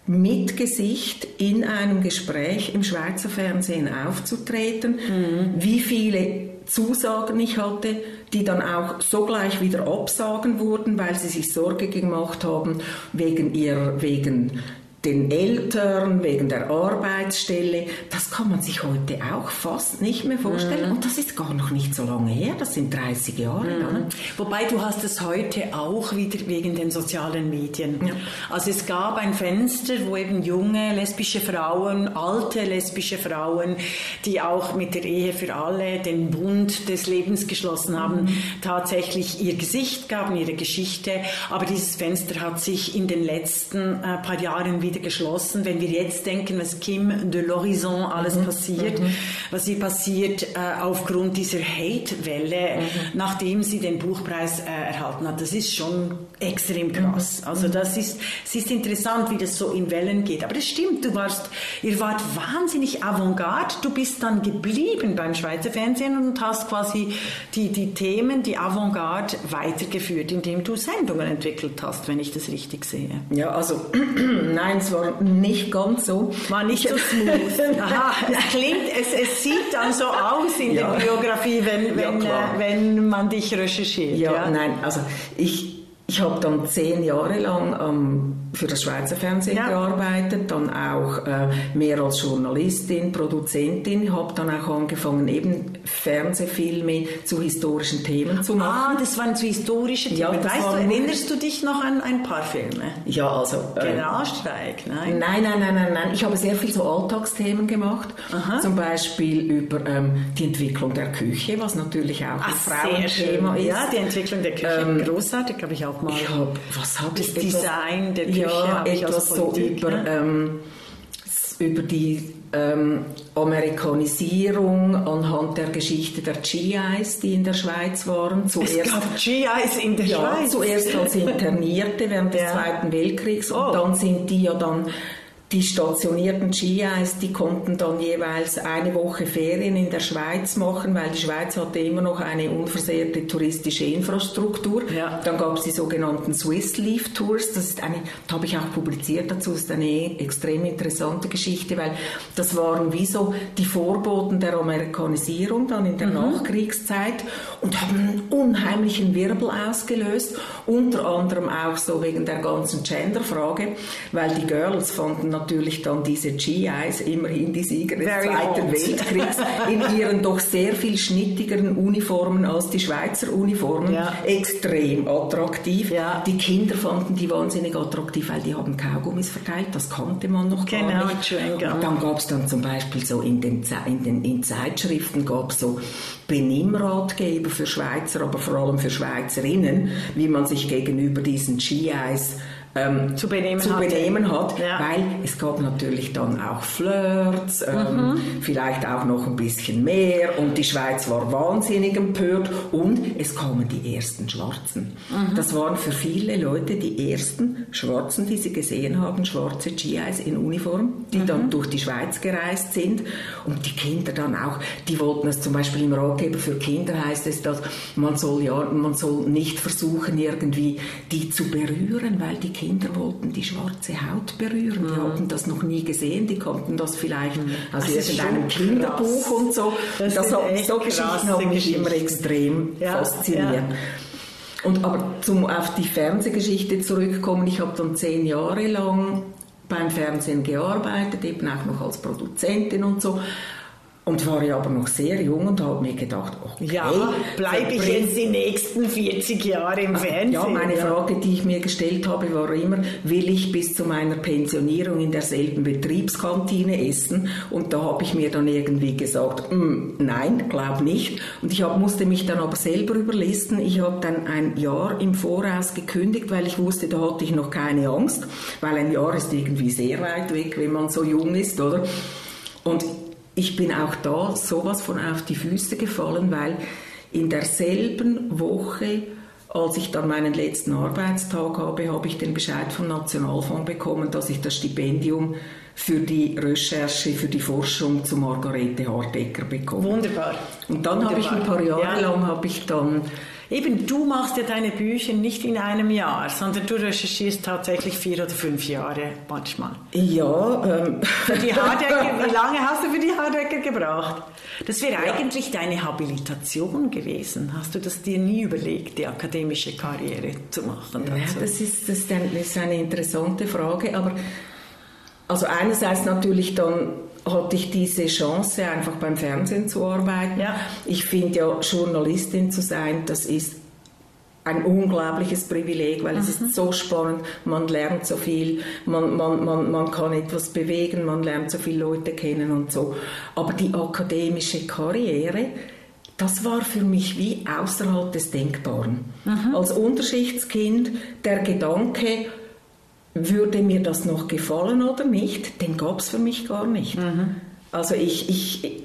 [SPEAKER 5] mit Gesicht in einem Gespräch im Schweizer Fernsehen aufzutreten, mhm. wie viele Zusagen ich hatte, die dann auch sogleich wieder absagen wurden, weil sie sich Sorge gemacht haben wegen ihr, wegen den Eltern, wegen der Arbeitsstelle. Das kann man sich heute auch fast nicht mehr vorstellen. Mhm. Und das ist gar noch nicht so lange her, das sind 30 Jahre. Mhm.
[SPEAKER 4] Wobei du hast es heute auch wieder wegen den sozialen Medien. Ja. Also es gab ein Fenster, wo eben junge lesbische Frauen, alte lesbische Frauen, die auch mit der Ehe für alle den Bund des Lebens geschlossen haben, mhm. tatsächlich ihr Gesicht gaben, ihre Geschichte. Aber dieses Fenster hat sich in den letzten äh, paar Jahren wieder wieder geschlossen. Wenn wir jetzt denken, was Kim de l'Horizon alles mhm. passiert, mhm. was ihr passiert äh, aufgrund dieser Hate-Welle, mhm. nachdem sie den Buchpreis äh, erhalten hat, das ist schon extrem krass. Mhm. Also das ist, es ist interessant, wie das so in Wellen geht. Aber es stimmt, du warst, ihr wart wahnsinnig avantgarde. Du bist dann geblieben beim Schweizer Fernsehen und hast quasi die, die Themen, die Avantgarde weitergeführt, indem du Sendungen entwickelt hast, wenn ich das richtig sehe.
[SPEAKER 5] Ja, also nein, es war nicht ganz so.
[SPEAKER 4] War nicht so smooth. Aha, es klingt, es, es sieht dann so aus in ja. der Biografie, wenn, wenn, ja, äh, wenn man dich recherchiert.
[SPEAKER 5] Ja, ja, nein, also ich, ich habe dann zehn Jahre lang ähm, für das Schweizer Fernsehen ja. gearbeitet, dann auch äh, mehr als Journalistin, Produzentin, habe dann auch angefangen, eben Fernsehfilme zu historischen Themen zu machen.
[SPEAKER 4] Ah, das waren zu historische Themen. Ja, weißt du, erinnerst du dich noch an ein paar Filme?
[SPEAKER 5] Ja, also...
[SPEAKER 4] Äh, Generalstreik, nein?
[SPEAKER 5] Nein, nein, nein, nein, nein. Ich habe sehr viel so Alltagsthemen gemacht. Aha. Zum Beispiel über ähm, die Entwicklung der Küche, was natürlich auch
[SPEAKER 4] Ach, ein Frauenthema ist.
[SPEAKER 5] Ja, die Entwicklung der Küche.
[SPEAKER 4] Ähm, großartig, habe ich auch mal.
[SPEAKER 5] Ich hab, was habe
[SPEAKER 4] ich? Das Design der Küche
[SPEAKER 5] ja, etwas so über, ne? ähm, über die ähm, Amerikanisierung anhand der Geschichte der GIs, die in der Schweiz waren.
[SPEAKER 4] Zuerst, es gab GIs in der
[SPEAKER 5] ja,
[SPEAKER 4] Schweiz?
[SPEAKER 5] zuerst als Internierte während des ja. Zweiten Weltkriegs und oh. dann sind die ja dann die stationierten GIs, die konnten dann jeweils eine Woche Ferien in der Schweiz machen, weil die Schweiz hatte immer noch eine unversehrte touristische Infrastruktur. Ja. Dann gab es die sogenannten Swiss Leaf Tours. Das ist eine, da habe ich auch publiziert dazu, das ist eine extrem interessante Geschichte, weil das waren wie so die Vorboten der Amerikanisierung dann in der mhm. Nachkriegszeit und haben einen unheimlichen Wirbel ausgelöst, unter anderem auch so wegen der ganzen Genderfrage, weil die Girls fanden natürlich dann diese GIs, immerhin die Sieger des Very Zweiten old. Weltkriegs, in ihren doch sehr viel schnittigeren Uniformen als die Schweizer Uniformen, ja. extrem attraktiv. Ja. Die Kinder fanden die wahnsinnig attraktiv, weil die haben Kaugummis verteilt, das kannte man noch genau, gar nicht. Und dann gab es dann zum Beispiel so in den, in den in Zeitschriften gab so Benimmratgeber für Schweizer, aber vor allem für Schweizerinnen, wie man sich gegenüber diesen GIs ähm, zu benehmen, zu benehmen hat, ja. weil es gab natürlich dann auch Flirts, ähm, mhm. vielleicht auch noch ein bisschen mehr und die Schweiz war wahnsinnig empört und es kamen die ersten Schwarzen. Mhm. Das waren für viele Leute die ersten Schwarzen, die sie gesehen haben, schwarze GIs in Uniform, die mhm. dann durch die Schweiz gereist sind und die Kinder dann auch, die wollten es zum Beispiel im Ratgeber für Kinder heißt es, dass man soll ja, man soll nicht versuchen irgendwie die zu berühren, weil die Kinder Kinder wollten die schwarze Haut berühren. Die mhm. hatten das noch nie gesehen. Die konnten das vielleicht mhm. aus irgendeinem Kinderbuch und so. Das, das hat, so Geschichten haben mich immer extrem ja, fasziniert. Ja. Und aber zum auf die Fernsehgeschichte zurückkommen, ich habe dann zehn Jahre lang beim Fernsehen gearbeitet, eben auch noch als Produzentin und so. Und war ja aber noch sehr jung und habe mir gedacht, okay,
[SPEAKER 4] ja, bleibe ich jetzt die nächsten 40 Jahre im Fernsehen?
[SPEAKER 5] Ja, meine Frage, die ich mir gestellt habe, war immer, will ich bis zu meiner Pensionierung in derselben Betriebskantine essen? Und da habe ich mir dann irgendwie gesagt, mm, nein, glaub nicht. Und ich hab, musste mich dann aber selber überlisten. Ich habe dann ein Jahr im Voraus gekündigt, weil ich wusste, da hatte ich noch keine Angst, weil ein Jahr ist irgendwie sehr weit weg, wenn man so jung ist, oder? Und ich bin auch da sowas von auf die Füße gefallen, weil in derselben Woche, als ich dann meinen letzten Arbeitstag habe, habe ich den Bescheid vom Nationalfonds bekommen, dass ich das Stipendium für die Recherche, für die Forschung zu Margarete Hardecker bekomme.
[SPEAKER 4] Wunderbar.
[SPEAKER 5] Und dann habe ich ein paar Jahre ja. lang habe ich dann
[SPEAKER 4] Eben, du machst ja deine Bücher nicht in einem Jahr, sondern du recherchierst tatsächlich vier oder fünf Jahre manchmal.
[SPEAKER 5] Ja. Ähm.
[SPEAKER 4] Für die Hardecker, wie lange hast du für die Hardecker gebraucht? Das wäre ja. eigentlich deine Habilitation gewesen. Hast du das dir nie überlegt, die akademische Karriere zu machen?
[SPEAKER 5] Ja, das ist, das ist eine interessante Frage, aber also einerseits natürlich dann hatte ich diese Chance, einfach beim Fernsehen zu arbeiten. Ja. Ich finde ja, Journalistin zu sein, das ist ein unglaubliches Privileg, weil mhm. es ist mhm. so spannend, man lernt so viel, man, man, man, man kann etwas bewegen, man lernt so viele Leute kennen und so. Aber die akademische Karriere, das war für mich wie außerhalb des Denkbaren. Mhm. Als Unterschichtskind der Gedanke, würde mir das noch gefallen oder nicht, den gab es für mich gar nicht. Mhm. Also ich, ich,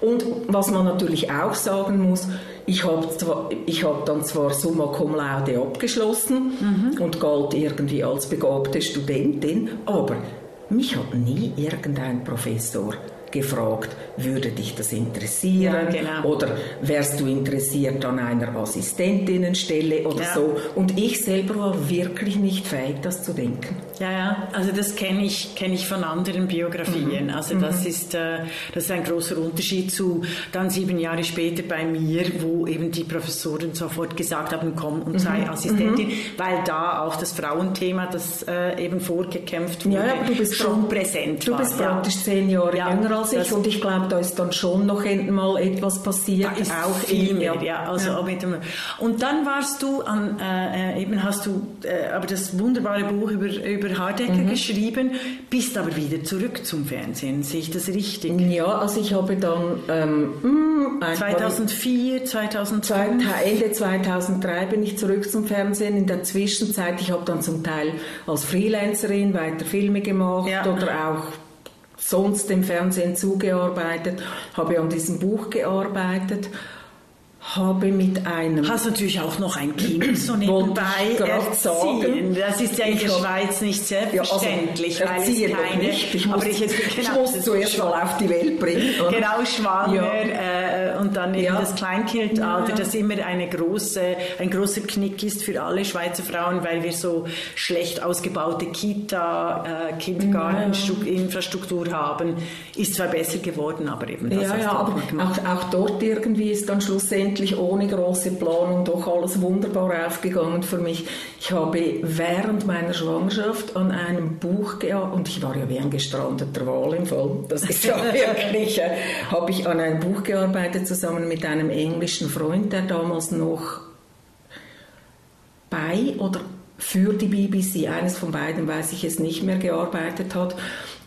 [SPEAKER 5] und was man natürlich auch sagen muss, ich habe hab dann zwar Summa Cum Laude abgeschlossen mhm. und galt irgendwie als begabte Studentin, aber mich hat nie irgendein Professor gefragt, würde dich das interessieren? Ja, genau. Oder wärst du interessiert an einer Assistentinnenstelle oder ja. so? Und ich selber war wirklich nicht fähig, das zu denken.
[SPEAKER 4] Ja, ja, also das kenne ich, kenn ich von anderen Biografien. Mhm. Also das, mhm. ist, äh, das ist ein großer Unterschied zu dann sieben Jahre später bei mir, wo eben die Professoren sofort gesagt haben, komm und sei mhm. Assistentin, mhm. weil da auch das Frauenthema, das äh, eben vorgekämpft wurde, ja, du bist schon präsent
[SPEAKER 5] du war. Du bist praktisch zehn Jahre jünger als ich und ich glaube, da ist dann schon noch mal etwas passiert.
[SPEAKER 4] Da ist auch viel mehr, ja. Also ja. Mit dem, und dann warst du an, äh, eben hast du äh, aber das wunderbare Buch über, über Hardecker mhm. geschrieben, bist aber wieder zurück zum Fernsehen. Sehe ich das richtig?
[SPEAKER 5] Ja, also ich habe dann
[SPEAKER 4] ähm, 2004, 2005?
[SPEAKER 5] Ende 2003 bin ich zurück zum Fernsehen. In der Zwischenzeit, ich habe dann zum Teil als Freelancerin weiter Filme gemacht ja. oder auch sonst dem Fernsehen zugearbeitet, habe an diesem Buch gearbeitet habe mit einem.
[SPEAKER 4] Hast natürlich auch noch ein Kind so nebenbei. Sagen. Das ist ja in der Schweiz nicht selbstverständlich,
[SPEAKER 5] ja, also, weil es keine. Nicht. Ich, muss, aber ich, genau, ich muss zuerst mal auf die Welt bringen.
[SPEAKER 4] Oder? Genau, schwanger ja. äh, und dann eben ja. das Kleinkindalter, das immer eine große, ein großer Knick ist für alle Schweizer Frauen, weil wir so schlecht ausgebaute Kita, äh, Kindergarteninfrastruktur haben. Ist zwar besser geworden, aber eben
[SPEAKER 5] das ja, ja, aber auch, auch dort irgendwie ist dann schlussendlich letztendlich ohne große Planung doch alles wunderbar aufgegangen für mich. Ich habe während meiner Schwangerschaft an einem Buch gearbeitet, und ich war ja wie ein gestrandeter Wal im Fall, das ist ja wirklich, äh, habe ich an einem Buch gearbeitet zusammen mit einem englischen Freund, der damals noch bei oder für die BBC, eines von beiden weiß ich es nicht mehr, gearbeitet hat.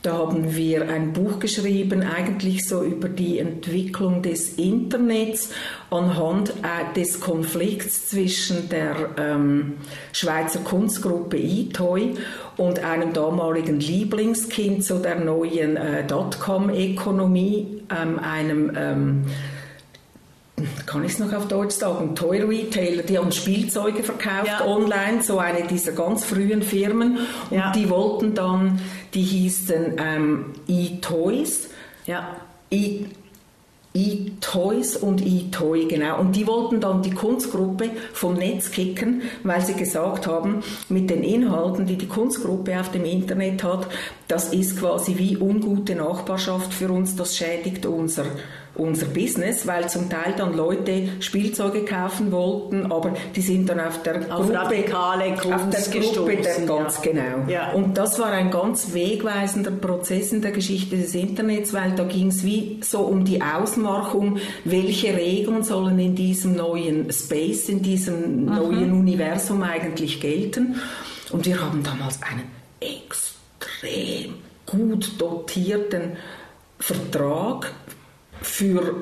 [SPEAKER 5] Da haben wir ein Buch geschrieben, eigentlich so über die Entwicklung des Internets anhand äh, des Konflikts zwischen der ähm, Schweizer Kunstgruppe eToy und einem damaligen Lieblingskind so der neuen äh, Dotcom-Ökonomie, ähm, einem ähm, kann ich es noch auf Deutsch sagen, Toy Retailer, die haben Spielzeuge verkauft ja. online, so eine dieser ganz frühen Firmen. Und ja. die wollten dann, die hießen ähm, E-Toys. Ja. E E-Toys und E-Toy, genau. Und die wollten dann die Kunstgruppe vom Netz kicken, weil sie gesagt haben, mit den Inhalten, die die Kunstgruppe auf dem Internet hat, das ist quasi wie ungute Nachbarschaft für uns, das schädigt unser unser Business, weil zum Teil dann Leute Spielzeuge kaufen wollten, aber die sind dann auf der
[SPEAKER 4] auf Gruppe, radikale
[SPEAKER 5] auf der Gruppe der, ganz ja. genau. Ja. Und das war ein ganz wegweisender Prozess in der Geschichte des Internets, weil da ging es wie so um die Ausmachung, welche Regeln sollen in diesem neuen Space, in diesem mhm. neuen Universum eigentlich gelten. Und wir haben damals einen extrem gut dotierten Vertrag für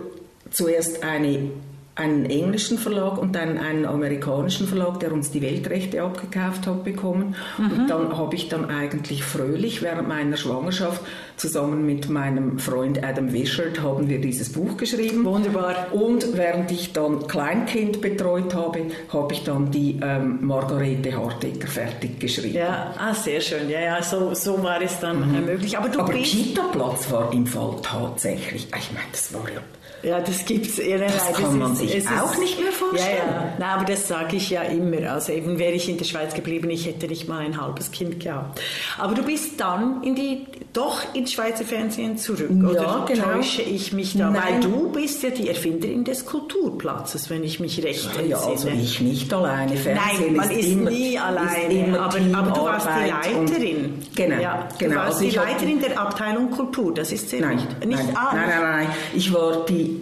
[SPEAKER 5] zuerst eine, einen englischen Verlag und dann einen amerikanischen Verlag, der uns die Weltrechte abgekauft hat, bekommen. Mhm. Und dann habe ich dann eigentlich fröhlich während meiner Schwangerschaft zusammen mit meinem Freund Adam Wishart haben wir dieses Buch geschrieben.
[SPEAKER 4] Wunderbar.
[SPEAKER 5] Und während ich dann Kleinkind betreut habe, habe ich dann die ähm, Margarete Hartecker fertig geschrieben.
[SPEAKER 4] Ja, ah, sehr schön. Ja, ja, so, so war es dann mhm. möglich.
[SPEAKER 5] Aber, du Aber Kita-Platz war im Fall tatsächlich, ich meine, das war ja
[SPEAKER 4] ja, das gibt es. Ja,
[SPEAKER 5] das kann man ist, sich auch ist, nicht mehr vorstellen. Ja, ja.
[SPEAKER 4] Nein, aber das sage ich ja immer. Also eben wäre ich in der Schweiz geblieben, ich hätte nicht mal ein halbes Kind gehabt. Aber du bist dann in die, doch ins Schweizer Fernsehen zurück. Ja, oder genau. täusche ich mich da? Nein. Weil du bist ja die Erfinderin des Kulturplatzes, wenn ich mich recht
[SPEAKER 5] entsinne. Ja, also ich nicht alleine.
[SPEAKER 4] Fernsehen Nein, man ist, ist immer, nie alleine. Aber, aber, du warst die Leiterin.
[SPEAKER 5] Genau. Ja,
[SPEAKER 4] du genau. warst also die Leiterin der Abteilung Kultur. Das ist sehr
[SPEAKER 5] nein, nicht, nicht nein, nein, nein, nein. Ich war die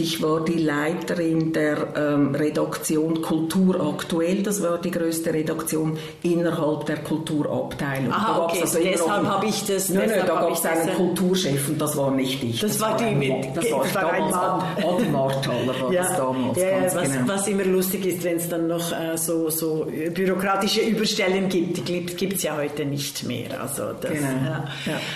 [SPEAKER 5] ich war die Leiterin der ähm, Redaktion Kultur aktuell. Das war die größte Redaktion innerhalb der Kulturabteilung.
[SPEAKER 4] Aha, okay. also deshalb habe ich das.
[SPEAKER 5] Nein, nein, da gab es einen Kulturchef und das war nicht ich.
[SPEAKER 4] Das, das war, die mit.
[SPEAKER 5] Das war, war damals Adi Marthaler war
[SPEAKER 4] ja,
[SPEAKER 5] das damals.
[SPEAKER 4] Ja, ja was, genau. was, immer lustig ist, wenn es dann noch äh, so, so bürokratische Überstellen gibt, die gibt es ja heute nicht mehr. Also das, genau.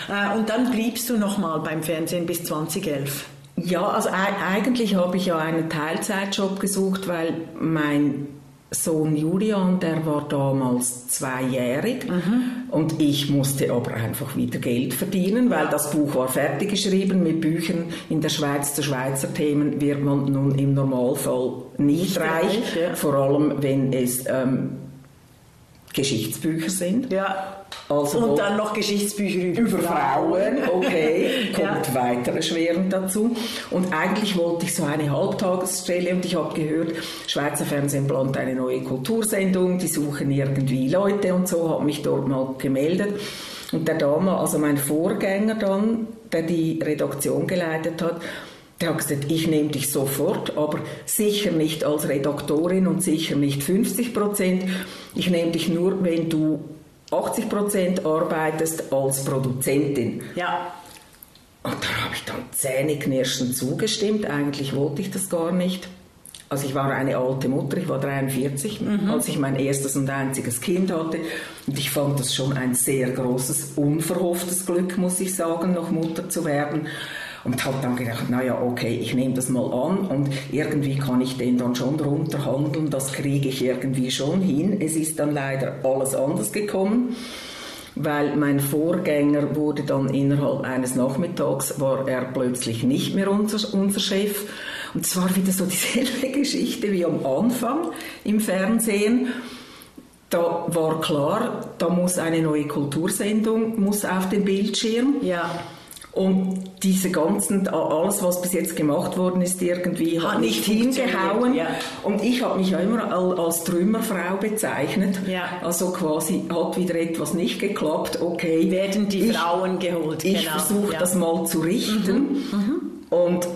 [SPEAKER 4] Äh, und dann bliebst du noch mal beim Fernsehen bis 2011.
[SPEAKER 5] Ja, also eigentlich habe ich ja einen Teilzeitjob gesucht, weil mein Sohn Julian, der war damals zweijährig mhm. und ich musste aber einfach wieder Geld verdienen, weil das Buch war fertig geschrieben. Mit Büchern in der Schweiz zu Schweizer Themen wird man nun im Normalfall nicht, reich, ja. vor allem wenn es ähm, Geschichtsbücher sind.
[SPEAKER 4] Ja. Also und dann noch Geschichtsbücher über,
[SPEAKER 5] über Frauen. Okay, kommt ja. weiter erschwerend dazu. Und eigentlich wollte ich so eine Halbtagesstelle und ich habe gehört, Schweizer Fernsehen plant eine neue Kultursendung, die suchen irgendwie Leute und so, habe mich dort mal gemeldet. Und der Dame, also mein Vorgänger dann, der die Redaktion geleitet hat, der hat gesagt, ich nehme dich sofort, aber sicher nicht als Redaktorin und sicher nicht 50 Prozent. Ich nehme dich nur, wenn du 80 Prozent arbeitest als Produzentin.
[SPEAKER 4] Ja.
[SPEAKER 5] Und da habe ich dann zähneknirschend zugestimmt. Eigentlich wollte ich das gar nicht. also ich war eine alte Mutter, ich war 43, mhm. als ich mein erstes und einziges Kind hatte. Und ich fand das schon ein sehr großes, unverhofftes Glück, muss ich sagen, noch Mutter zu werden. Und habe dann gedacht, naja, okay, ich nehme das mal an und irgendwie kann ich den dann schon runterhandeln, das kriege ich irgendwie schon hin. Es ist dann leider alles anders gekommen weil mein Vorgänger wurde dann innerhalb eines Nachmittags, war er plötzlich nicht mehr unser, unser Chef und zwar wieder so dieselbe Geschichte wie am Anfang im Fernsehen. Da war klar, da muss eine neue Kultursendung muss auf den Bildschirm.
[SPEAKER 4] Ja.
[SPEAKER 5] Und diese ganzen, alles, was bis jetzt gemacht worden ist, irgendwie hat, hat nicht hingehauen. Ja. Und ich habe mich ja immer als Trümmerfrau bezeichnet.
[SPEAKER 4] Ja.
[SPEAKER 5] Also quasi hat wieder etwas nicht geklappt. Okay.
[SPEAKER 4] Werden die ich, Frauen geholt.
[SPEAKER 5] Ich genau. versuche ja. das mal zu richten. Mhm. Mhm. Und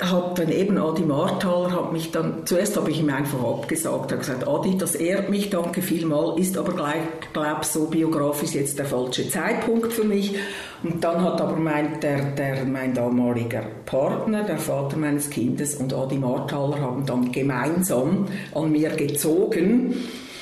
[SPEAKER 5] hat dann eben Adi Marthaler hat mich dann, zuerst habe ich ihm einfach abgesagt, habe gesagt, Adi, das ehrt mich, danke vielmal, ist aber gleich, glaube so biografisch jetzt der falsche Zeitpunkt für mich. Und dann hat aber mein, der, der, mein damaliger Partner, der Vater meines Kindes und Adi Marthaler haben dann gemeinsam an mir gezogen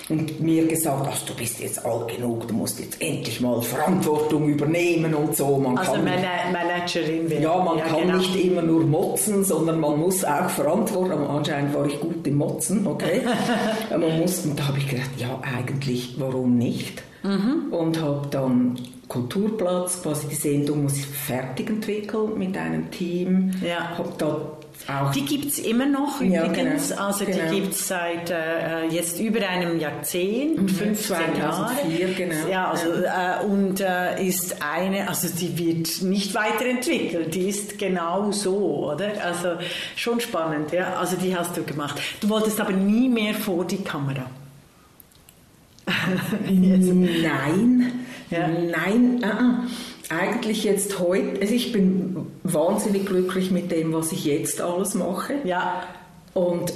[SPEAKER 5] und mir gesagt, ach, du bist jetzt alt genug, du musst jetzt endlich mal Verantwortung übernehmen und so.
[SPEAKER 4] Man also kann, Managerin
[SPEAKER 5] werden. Ja, man ja, kann genau. nicht immer nur motzen, sondern man muss auch Verantwortung, anscheinend war ich gut im Motzen, okay. man muss, und da habe ich gedacht, ja, eigentlich, warum nicht? Mhm. Und habe dann Kulturplatz, quasi die Sendung muss ich fertig entwickeln mit einem Team.
[SPEAKER 4] Ja.
[SPEAKER 5] Habe da
[SPEAKER 4] auch. Die gibt es immer noch übrigens. Ja, genau. Also genau. die gibt es seit äh, jetzt über einem Jahrzehnt, mhm. 15 Jahre.
[SPEAKER 5] Genau.
[SPEAKER 4] Ja, also, äh, und äh, ist eine, also die wird nicht weiterentwickelt, die ist genau so, oder? Also schon spannend, ja. Also die hast du gemacht. Du wolltest aber nie mehr vor die Kamera.
[SPEAKER 5] Nein, ja. nein, uh -uh eigentlich jetzt heute, also ich bin wahnsinnig glücklich mit dem, was ich jetzt alles mache.
[SPEAKER 4] Ja.
[SPEAKER 5] Und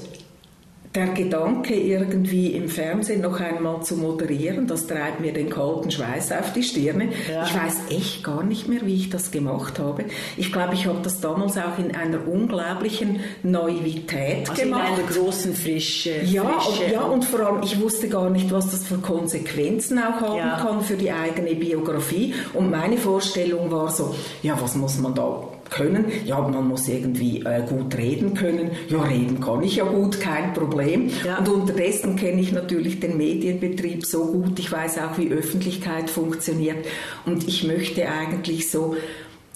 [SPEAKER 5] der Gedanke, irgendwie im Fernsehen noch einmal zu moderieren, das treibt mir den kalten Schweiß auf die Stirne. Ja. Ich weiß echt gar nicht mehr, wie ich das gemacht habe. Ich glaube, ich habe das damals auch in einer unglaublichen Naivität
[SPEAKER 4] also
[SPEAKER 5] gemacht.
[SPEAKER 4] In einer großen Frische.
[SPEAKER 5] Ja, Frische. Und, ja, und vor allem, ich wusste gar nicht, was das für Konsequenzen auch haben ja. kann für die eigene Biografie. Und meine Vorstellung war so, ja, was muss man da können. Ja, man muss irgendwie äh, gut reden können. Ja, reden kann ich ja gut, kein Problem. Ja. Und unterdessen kenne ich natürlich den Medienbetrieb so gut. Ich weiß auch, wie Öffentlichkeit funktioniert. Und ich möchte eigentlich so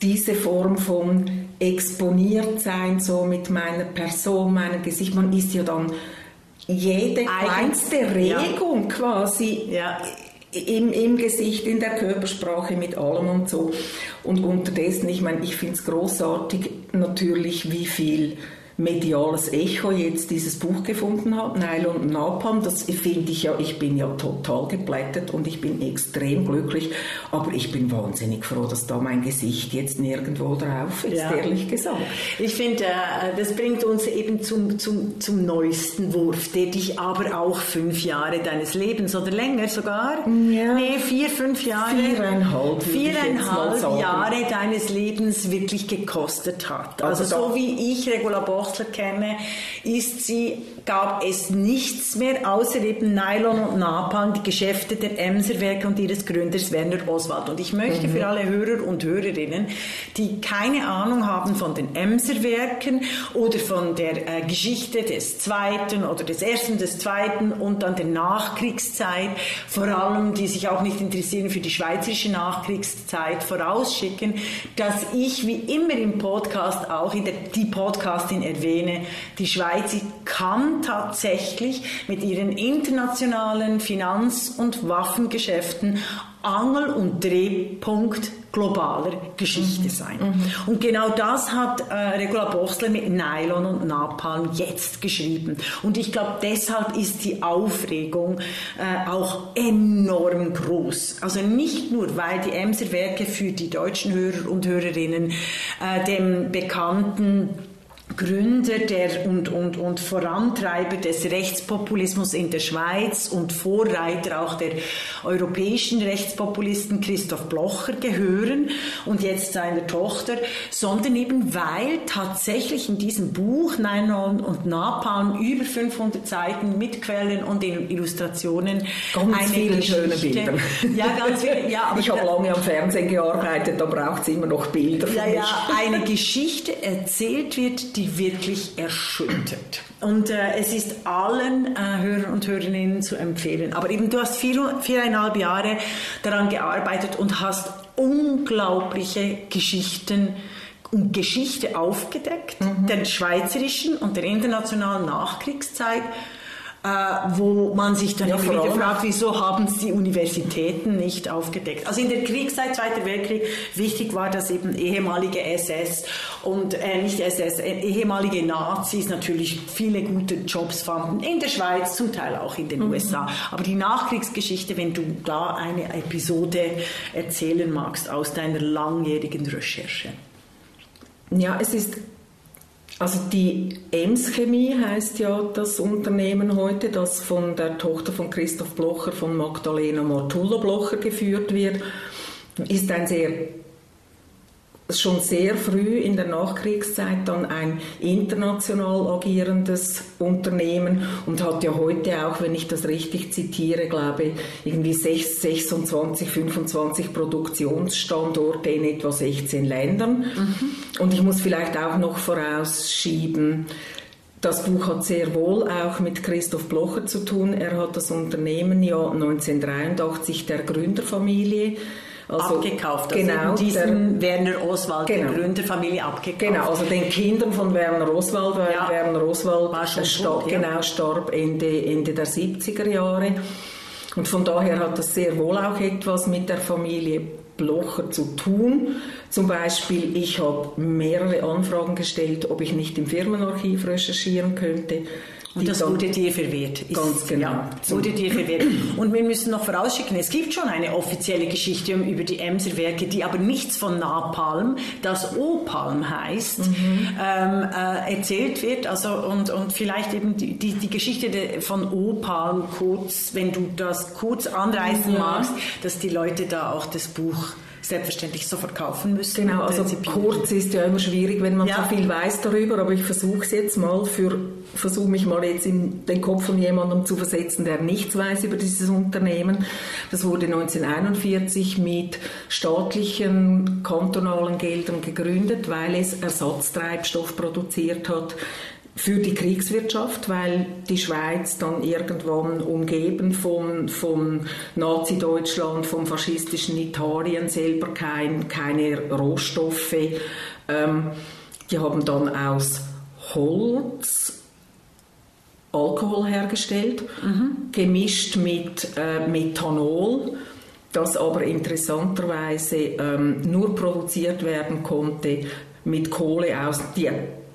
[SPEAKER 5] diese Form von exponiert sein, so mit meiner Person, meinem Gesicht. Man ist ja dann jede kleinste Regung ja. quasi
[SPEAKER 4] ja
[SPEAKER 5] im, im Gesicht, in der Körpersprache, mit allem und so. Und unterdessen, ich meine, ich finde es großartig natürlich, wie viel mediales Echo jetzt dieses Buch gefunden hat, Nylon und Napalm. Das finde ich ja, ich bin ja total geplättet und ich bin extrem glücklich, aber ich bin wahnsinnig froh, dass da mein Gesicht jetzt nirgendwo drauf ist, ja. ehrlich gesagt.
[SPEAKER 4] Ich finde, äh, das bringt uns eben zum, zum, zum neuesten Wurf, der dich aber auch fünf Jahre deines Lebens oder länger sogar,
[SPEAKER 5] ja.
[SPEAKER 4] nee, vier, fünf Jahre,
[SPEAKER 5] viereinhalb,
[SPEAKER 4] viereinhalb Jahre deines Lebens wirklich gekostet hat. Also, also so wie ich Regula Boch Wurstler kenne, ist sie, gab es nichts mehr außer eben Nylon und Napalm, die Geschäfte der Emserwerke und ihres Gründers Werner Oswald. Und ich möchte mhm. für alle Hörer und Hörerinnen, die keine Ahnung haben von den Emserwerken oder von der äh, Geschichte des Zweiten oder des Ersten, des Zweiten und dann der Nachkriegszeit, vor allem die sich auch nicht interessieren für die schweizerische Nachkriegszeit, vorausschicken, dass ich wie immer im Podcast auch in der, die Podcastin erwähne, die Schweiz kann tatsächlich mit ihren internationalen Finanz- und Waffengeschäften Angel- und Drehpunkt globaler Geschichte mhm. sein. Mhm. Und genau das hat äh, Regula Bochsler mit Nylon und Napalm jetzt geschrieben. Und ich glaube, deshalb ist die Aufregung äh, auch enorm groß. Also nicht nur, weil die Emser Werke für die deutschen Hörer und Hörerinnen äh, dem bekannten Gründer der und, und, und Vorantreiber des Rechtspopulismus in der Schweiz und Vorreiter auch der europäischen Rechtspopulisten Christoph Blocher gehören und jetzt seiner Tochter, sondern eben weil tatsächlich in diesem Buch Nein und Napalm über 500 Seiten mit Quellen und Illustrationen
[SPEAKER 5] ganz eine viele Geschichte, schöne Bilder.
[SPEAKER 4] Ja, ganz viele. Ja,
[SPEAKER 5] ich habe lange am Fernsehen gearbeitet, da braucht es immer noch Bilder.
[SPEAKER 4] Ja, ja, eine Geschichte erzählt wird, die wirklich erschüttert. Und äh, es ist allen äh, Hörern und Hörerinnen zu empfehlen. Aber eben, du hast vier, viereinhalb Jahre daran gearbeitet und hast unglaubliche Geschichten und Geschichte aufgedeckt, mhm. der schweizerischen und der internationalen Nachkriegszeit wo man sich dann ja, wieder fragt, wieso haben es die Universitäten nicht aufgedeckt. Also in der Kriegszeit, Zweiter Weltkrieg, wichtig war, dass eben ehemalige SS und äh, nicht SS, äh, ehemalige Nazis natürlich viele gute Jobs fanden, in der Schweiz, zum Teil auch in den mhm. USA. Aber die Nachkriegsgeschichte, wenn du da eine Episode erzählen magst aus deiner langjährigen Recherche.
[SPEAKER 5] Ja, es ist also die Ems Chemie heißt ja das Unternehmen heute, das von der Tochter von Christoph Blocher, von Magdalena Martullo Blocher geführt wird, ist ein sehr schon sehr früh in der Nachkriegszeit dann ein international agierendes Unternehmen und hat ja heute auch, wenn ich das richtig zitiere, glaube ich, irgendwie 26, 25 Produktionsstandorte in etwa 16 Ländern. Mhm. Und ich muss vielleicht auch noch vorausschieben, das Buch hat sehr wohl auch mit Christoph Blocher zu tun. Er hat das Unternehmen ja 1983 der Gründerfamilie
[SPEAKER 4] also, abgekauft. Also genau, diesen der, Werner Oswald, genau, der Gründerfamilie abgekauft.
[SPEAKER 5] Genau, also den Kindern von Werner Oswald, weil ja. Werner Oswald War schon starb, gut, ja. genau, starb Ende, Ende der 70er Jahre. Und von daher hat das sehr wohl auch etwas mit der Familie Blocher zu tun. Zum Beispiel, ich habe mehrere Anfragen gestellt, ob ich nicht im Firmenarchiv recherchieren könnte.
[SPEAKER 4] Und das wurde dir verwehrt.
[SPEAKER 5] Ist, ganz genau. Ja,
[SPEAKER 4] wurde dir verwehrt. Und wir müssen noch vorausschicken, es gibt schon eine offizielle Geschichte über die Emser Werke, die aber nichts von Napalm, das Opalm heißt, mhm. ähm, äh, erzählt wird. Also, und, und vielleicht eben die, die, die Geschichte de, von Opalm kurz, wenn du das kurz anreißen ja. magst, dass die Leute da auch das Buch selbstverständlich sofort kaufen müssen.
[SPEAKER 5] Genau, also kurz ist ja immer schwierig, wenn man ja. so viel weiß darüber, aber ich versuche es jetzt mal für, versuche mich mal jetzt in den Kopf von jemandem zu versetzen, der nichts weiß über dieses Unternehmen. Das wurde 1941 mit staatlichen, kantonalen Geldern gegründet, weil es Ersatztreibstoff produziert hat für die Kriegswirtschaft, weil die Schweiz dann irgendwann umgeben von, von Nazi-Deutschland, vom faschistischen Italien selber kein, keine Rohstoffe. Ähm, die haben dann aus Holz Alkohol hergestellt, mhm. gemischt mit äh, Methanol das aber interessanterweise ähm, nur produziert werden konnte mit Kohle aus, die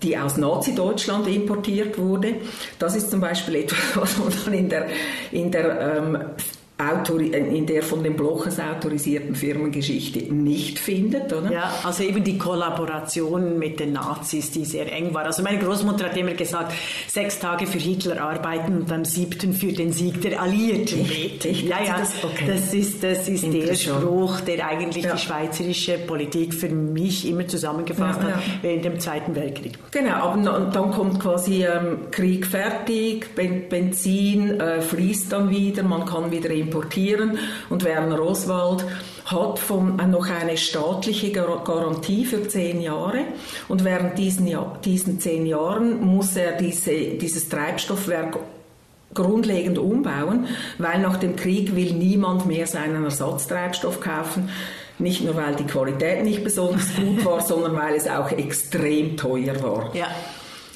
[SPEAKER 5] die aus Nazi-Deutschland importiert wurde. Das ist zum Beispiel etwas, was man dann in der, in der ähm, in der von den Blochers autorisierten Firmengeschichte nicht findet, oder?
[SPEAKER 4] Ja, also eben die Kollaboration mit den Nazis, die sehr eng war. Also meine Großmutter hat immer gesagt, sechs Tage für Hitler arbeiten und am siebten für den Sieg der Alliierten beten. Ja, ja, das, okay. das ist, das ist der Spruch, der eigentlich ja. die schweizerische Politik für mich immer zusammengefasst ja, ja. hat während dem Zweiten Weltkrieg.
[SPEAKER 5] Genau, aber dann kommt quasi ähm, Krieg fertig, Benzin äh, fließt dann wieder, man kann wieder importieren. Und Werner Oswald hat von, äh, noch eine staatliche Garantie für zehn Jahre. Und während diesen, diesen zehn Jahren muss er diese, dieses Treibstoffwerk grundlegend umbauen, weil nach dem Krieg will niemand mehr seinen Ersatztreibstoff kaufen. Nicht nur, weil die Qualität nicht besonders gut war, sondern weil es auch extrem teuer war.
[SPEAKER 4] Ja.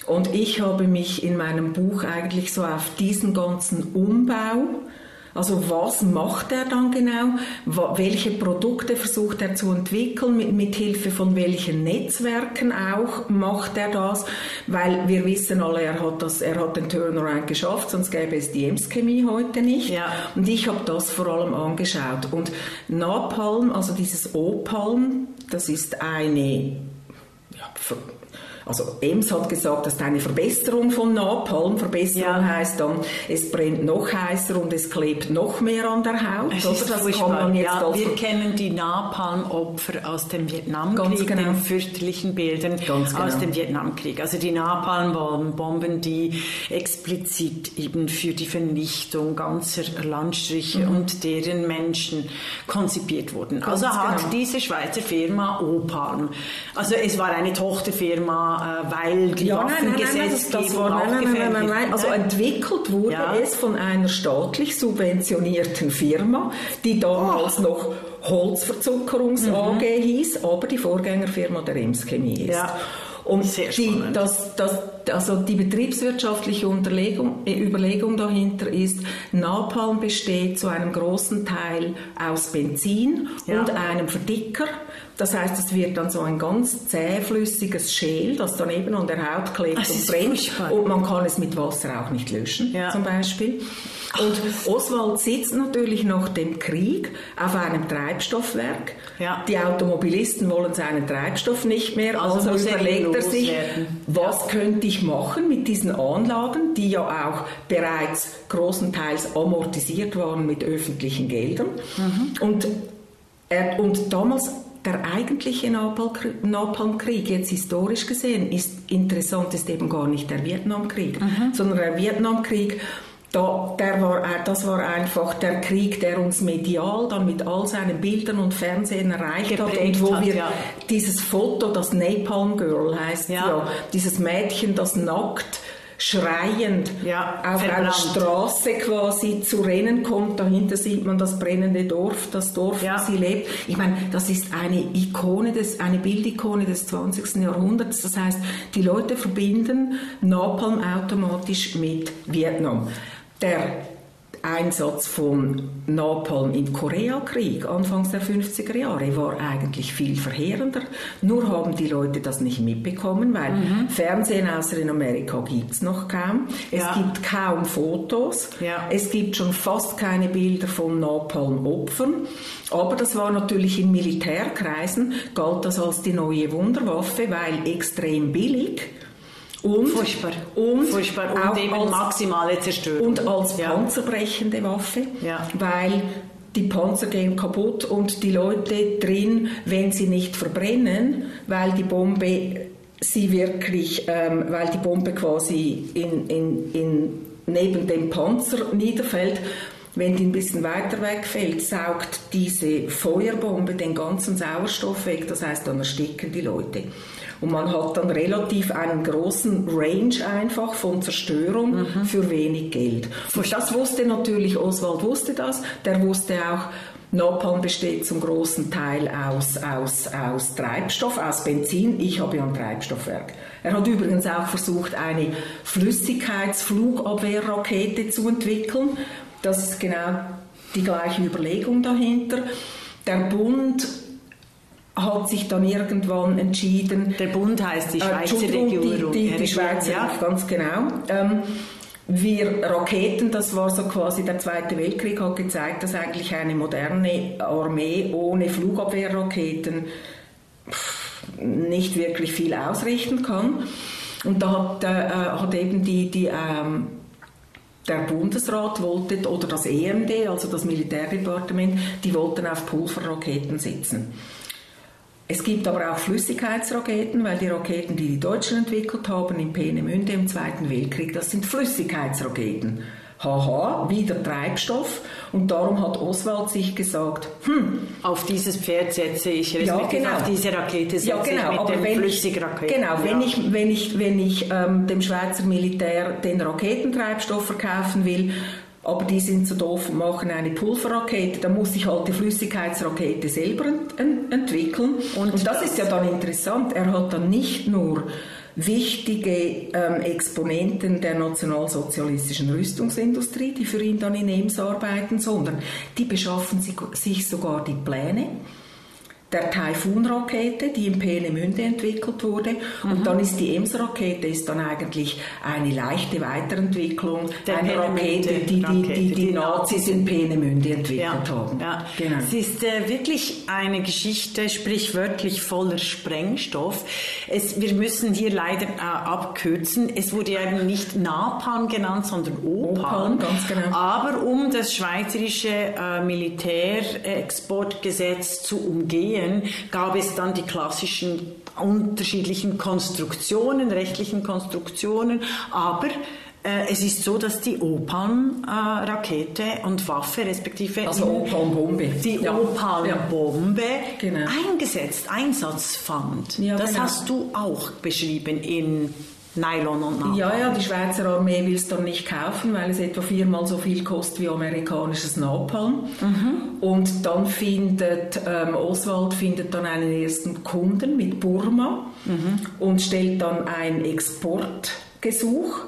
[SPEAKER 5] Und ich habe mich in meinem Buch eigentlich so auf diesen ganzen Umbau also was macht er dann genau? Welche Produkte versucht er zu entwickeln? Mit, mit Hilfe von welchen Netzwerken auch macht er das? Weil wir wissen alle, er hat, das, er hat den Turnaround geschafft, sonst gäbe es die Ems-Chemie heute nicht.
[SPEAKER 4] Ja.
[SPEAKER 5] Und ich habe das vor allem angeschaut. Und Napalm, also dieses Opalm, das ist eine ja, also Ems hat gesagt, das ist eine Verbesserung von Napalm. Verbesserung ja. heißt dann, es brennt noch heißer und es klebt noch mehr an der Haut.
[SPEAKER 4] Es oder? Das kann man jetzt ja, wir kennen die Napalm-Opfer aus dem Vietnamkrieg, genau. den fürchterlichen Bildern genau. aus dem Vietnamkrieg. Also die Napalm-Bomben, die explizit eben für die Vernichtung ganzer Landstriche mhm. und deren Menschen konzipiert wurden. Ganz also hat genau. diese Schweizer Firma Opalm, also es war eine Tochterfirma, weil die ja, Waffengesetzgebung
[SPEAKER 5] nein, nein, nein, nein, nein, Also entwickelt wurde es von einer staatlich subventionierten Firma, die damals oh. noch Holzverzuckerungs mhm. AG hieß, aber die Vorgängerfirma der Ems Chemie ist. Und die, das, das, also die betriebswirtschaftliche Unterlegung, äh, Überlegung dahinter ist, Napalm besteht zu einem großen Teil aus Benzin ja. und einem Verdicker. Das heißt, es wird dann so ein ganz zähflüssiges Schäl, das dann eben an der Haut klebt das und brennt. Und man kann es mit Wasser auch nicht löschen, ja. zum Beispiel. Und Oswald sitzt natürlich nach dem Krieg auf einem Treibstoffwerk. Ja. Die Automobilisten wollen seinen Treibstoff nicht mehr, also, also überlegt er sich, was ja. könnte ich machen mit diesen Anlagen, die ja auch bereits großenteils amortisiert waren mit öffentlichen Geldern. Mhm. Und, er, und damals der eigentliche Napalmkrieg, jetzt historisch gesehen, ist interessant, ist eben gar nicht der Vietnamkrieg, mhm. sondern der Vietnamkrieg da, der war, das war einfach der Krieg, der uns medial dann mit all seinen Bildern und Fernsehen erreicht hat und wo hat, wir ja. dieses Foto, das Napalm Girl heißt ja. ja, dieses Mädchen, das nackt schreiend ja, auf verbrannt. einer Straße quasi zu rennen kommt. Dahinter sieht man das brennende Dorf, das Dorf, ja. wo sie lebt. Ich meine, das ist eine Ikone, des, eine Bildikone des 20. Jahrhunderts. Das heißt, die Leute verbinden Napalm automatisch mit Vietnam. Der Einsatz von Napalm im Koreakrieg Anfangs der 50er Jahre war eigentlich viel verheerender. Nur haben die Leute das nicht mitbekommen, weil mhm. Fernsehen außer in Amerika gibt es noch kaum. Es ja. gibt kaum Fotos. Ja. Es gibt schon fast keine Bilder von Napalm-Opfern. Aber das war natürlich in Militärkreisen, galt das als die neue Wunderwaffe, weil extrem billig und,
[SPEAKER 4] Furchtbar. Und, Furchtbar. und eben als, maximale Zerstörung.
[SPEAKER 5] Und als ja. panzerbrechende Waffe, ja. weil die Panzer gehen kaputt und die Leute drin, wenn sie nicht verbrennen, weil die Bombe sie wirklich, ähm, weil die Bombe quasi in, in, in, neben dem Panzer niederfällt, wenn die ein bisschen weiter wegfällt, saugt diese Feuerbombe den ganzen Sauerstoff weg, das heißt, dann ersticken die Leute. Und man hat dann relativ einen großen Range einfach von Zerstörung mhm. für wenig Geld. Und das wusste natürlich, Oswald wusste das, der wusste auch, Napalm besteht zum großen Teil aus, aus, aus Treibstoff, aus Benzin. Ich habe ja ein Treibstoffwerk. Er hat übrigens auch versucht, eine Flüssigkeitsflugabwehrrakete zu entwickeln. Das ist genau die gleiche Überlegung dahinter. Der Bund hat sich dann irgendwann entschieden.
[SPEAKER 4] Der Bund heißt die äh, Schweizer
[SPEAKER 5] äh, Regierung. Die, die, die Schweizer, ja. ganz genau. Ähm, wir Raketen, das war so quasi der Zweite Weltkrieg, hat gezeigt, dass eigentlich eine moderne Armee ohne Flugabwehrraketen nicht wirklich viel ausrichten kann. Und da hat, äh, hat eben die, die ähm, der Bundesrat wollte, oder das EMD, also das Militärdepartement, die wollten auf Pulverraketen setzen. Es gibt aber auch Flüssigkeitsraketen, weil die Raketen, die die Deutschen entwickelt haben in Peenemünde im Zweiten Weltkrieg, das sind Flüssigkeitsraketen. Haha, wieder Treibstoff. Und darum hat Oswald sich gesagt, hm,
[SPEAKER 4] auf dieses Pferd setze ich, ja, genau. auf diese Rakete setze ja, genau. ich mit
[SPEAKER 5] aber
[SPEAKER 4] den Flüssigraketen.
[SPEAKER 5] Genau, ja. wenn ich, wenn ich, wenn ich ähm, dem Schweizer Militär den Raketentreibstoff verkaufen will, aber die sind so doof und machen eine Pulverrakete, dann muss ich halt die Flüssigkeitsrakete selber ent ent entwickeln. Und, und das ist ja dann interessant. Er hat dann nicht nur wichtige ähm, Exponenten der nationalsozialistischen Rüstungsindustrie, die für ihn dann in EMS arbeiten, sondern die beschaffen sich sogar die Pläne der Taifun-Rakete, die in Peenemünde entwickelt wurde. Mhm. Und dann ist die EMS-Rakete ist dann eigentlich eine leichte Weiterentwicklung der einer Rakete, die die, die, die, die Nazis in Peenemünde entwickelt ja. haben.
[SPEAKER 4] Ja. Genau. Es ist äh, wirklich eine Geschichte, sprichwörtlich voller Sprengstoff. Es, wir müssen hier leider äh, abkürzen. Es wurde ja eben nicht Napalm genannt, sondern Opalm. Opalm genau. Aber um das schweizerische äh, Militärexportgesetz zu umgehen, Ideen gab es dann die klassischen unterschiedlichen Konstruktionen, rechtlichen Konstruktionen, aber äh, es ist so, dass die Opalm-Rakete äh, und Waffe, respektive
[SPEAKER 5] also Opalm-Bombe,
[SPEAKER 4] die ja. Opalm-Bombe ja. genau. eingesetzt, Einsatz fand. Ja, das genau. hast du auch beschrieben in Nylon und Napalm.
[SPEAKER 5] Ja, ja, die Schweizer Armee will es dann nicht kaufen, weil es etwa viermal so viel kostet wie amerikanisches Napalm. Mhm. Und dann findet ähm, Oswald findet dann einen ersten Kunden mit Burma mhm. und stellt dann ein Exportgesuch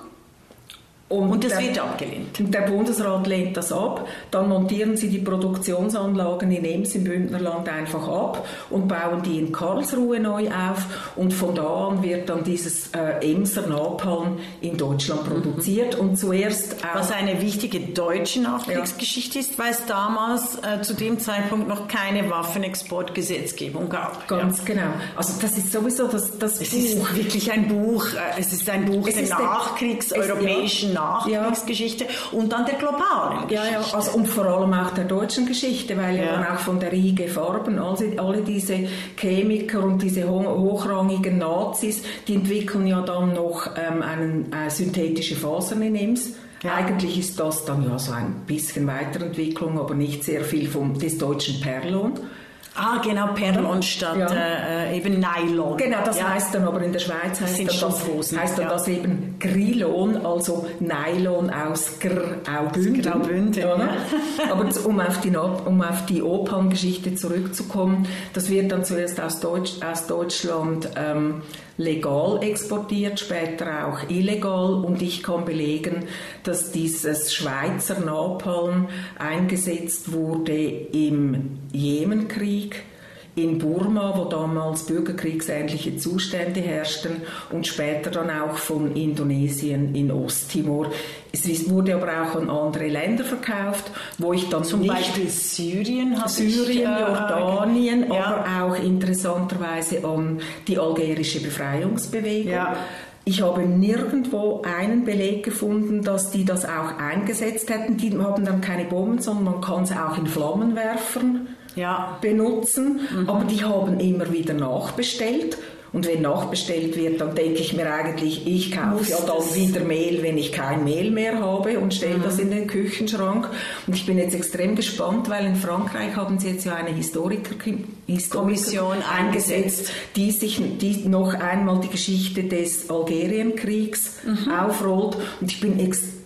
[SPEAKER 4] und, und das der, wird abgelehnt.
[SPEAKER 5] Der Bundesrat lehnt das ab. Dann montieren sie die Produktionsanlagen in Ems im Bündnerland einfach ab und bauen die in Karlsruhe neu auf. Und von da an wird dann dieses äh, Emser Napalm in Deutschland produziert. Mhm. Und zuerst
[SPEAKER 4] Was eine wichtige deutsche Nachkriegsgeschichte ja. ist, weil es damals äh, zu dem Zeitpunkt noch keine Waffenexportgesetzgebung gab.
[SPEAKER 5] Ganz ja. genau. Also das ist sowieso das, das
[SPEAKER 4] es Buch. ist wirklich ein Buch. Äh, es ist ein Buch es der nachkriegseuropäischen Nachkriegsgeschichte ja. und dann der globalen
[SPEAKER 5] Geschichte. Ja, ja, also und vor allem auch der deutschen Geschichte, weil ja, dann auch von der Riege Farben, also alle diese Chemiker und diese hochrangigen Nazis, die entwickeln ja dann noch ähm, einen, äh, synthetische Fasern in Ems. Ja. Eigentlich ist das dann ja so ein bisschen Weiterentwicklung, aber nicht sehr viel vom, des deutschen Perlon.
[SPEAKER 4] Ah, genau, Perlon statt ja. äh, eben Nylon.
[SPEAKER 5] Genau, das ja. heißt dann aber in der Schweiz heißt, das, das, heißt dann ja. das eben Grilon, also Nylon aus Graubünden. Graubünden ja. aber um auf die, um auf die Operngeschichte zurückzukommen, das wird dann zuerst aus, Deutsch, aus Deutschland ähm, legal exportiert, später auch illegal und ich kann belegen, dass dieses Schweizer Napalm eingesetzt wurde im Jemenkrieg in Burma, wo damals bürgerkriegsähnliche Zustände herrschten und später dann auch von Indonesien in Osttimor. Es wurde aber auch an andere Länder verkauft, wo ich dann
[SPEAKER 4] zum Beispiel Syrien,
[SPEAKER 5] Syrien, ich, Jordanien, ja. aber auch interessanterweise an die algerische Befreiungsbewegung. Ja. Ich habe nirgendwo einen Beleg gefunden, dass die das auch eingesetzt hätten. Die haben dann keine Bomben, sondern man kann sie auch in Flammenwerfern ja. benutzen. Mhm. Aber die haben immer wieder nachbestellt. Und wenn nachbestellt wird, dann denke ich mir eigentlich, ich kaufe ja dann wieder Mehl, wenn ich kein Mehl mehr habe und stelle mhm. das in den Küchenschrank. Und ich bin jetzt extrem gespannt, weil in Frankreich haben sie jetzt ja eine Historiker, Historikerkommission eingesetzt, die sich die noch einmal die Geschichte des Algerienkriegs mhm. aufrollt. Und ich bin extrem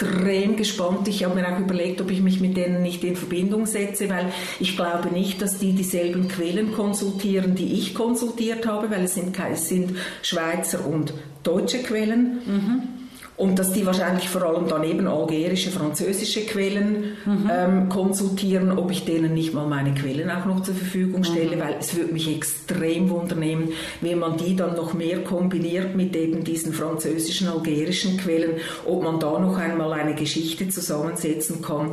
[SPEAKER 5] gespannt. Ich habe mir auch überlegt, ob ich mich mit denen nicht in Verbindung setze, weil ich glaube nicht, dass die dieselben Quellen konsultieren, die ich konsultiert habe, weil es sind es sind Schweizer und deutsche Quellen. Mhm. Und dass die wahrscheinlich vor allem dann eben algerische, französische Quellen mhm. ähm, konsultieren, ob ich denen nicht mal meine Quellen auch noch zur Verfügung stelle, mhm. weil es würde mich extrem wundernehmen, wenn man die dann noch mehr kombiniert mit eben diesen französischen, algerischen Quellen, ob man da noch einmal eine Geschichte zusammensetzen kann,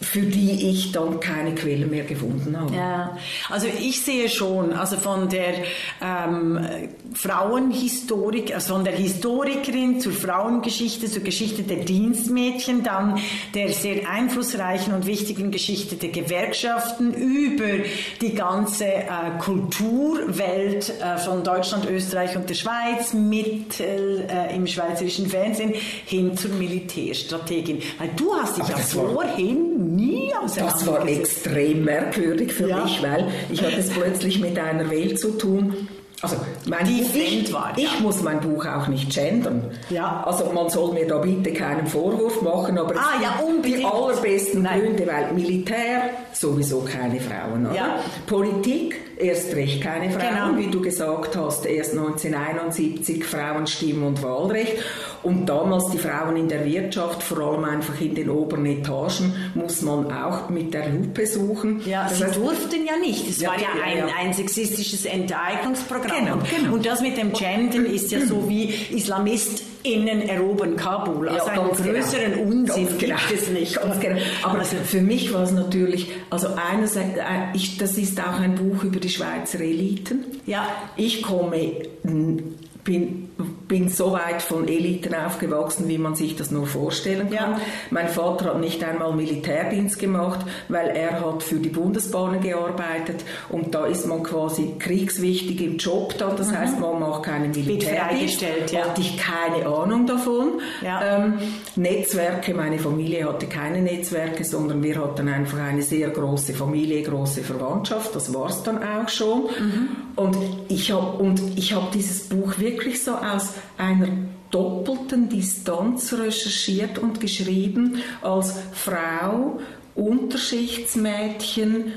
[SPEAKER 5] für die ich dann keine Quelle mehr gefunden habe.
[SPEAKER 4] Ja, also ich sehe schon, also von der ähm, Frauenhistorik, also von der Historikerin zur Frauengeschichte, zur Geschichte der Dienstmädchen, dann der sehr einflussreichen und wichtigen Geschichte der Gewerkschaften über die ganze äh, Kulturwelt äh, von Deutschland, Österreich und der Schweiz mit äh, im schweizerischen Fernsehen hin zur Militärstrategin. Weil du hast dich Aber ja vorhin nie
[SPEAKER 5] Das war extrem merkwürdig für ja. mich, weil ich hatte es plötzlich mit einer Welt zu tun, also mein die Buch, ich, war, ja. ich muss mein Buch auch nicht gendern. Ja. Also man soll mir da bitte keinen Vorwurf machen, aber ah, ja, die allerbesten Nein. Gründe, weil Militär sowieso keine Frauen, oder? Ja. Politik erst recht keine Frauen, genau. wie du gesagt hast, erst 1971 Frauenstimm und Wahlrecht Und damals die Frauen in der Wirtschaft, vor allem einfach in den oberen Etagen, muss man auch mit der Lupe suchen.
[SPEAKER 4] Ja, das sie heißt, durften ja nicht. Es ja, war ja, ein, ja. ein sexistisches Enteignungsprogramm. Genau, genau. Und das mit dem Gendern ist ja so wie IslamistInnen erobern Kabul. Also ja, einen größeren genau. Unsinn ganz gibt genau. es nicht.
[SPEAKER 5] Genau. Aber also, für mich war es natürlich, also einerseits, äh, ich, das ist auch ein Buch über die Schweizer Eliten. Ja. Ich komme bin, bin so weit von Eliten aufgewachsen, wie man sich das nur vorstellen kann. Ja. Mein Vater hat nicht einmal Militärdienst gemacht, weil er hat für die Bundesbahnen gearbeitet und da ist man quasi kriegswichtig im Job dann. Das mhm. heißt, man macht keinen Militärdienst. Ja. Hatte ich keine Ahnung davon. Ja. Ähm, Netzwerke, meine Familie hatte keine Netzwerke, sondern wir hatten einfach eine sehr große Familie, große Verwandtschaft. Das war es dann auch schon. Mhm. Und ich habe hab dieses Buch wirklich wirklich so aus einer doppelten Distanz recherchiert und geschrieben als Frau, Unterschichtsmädchen,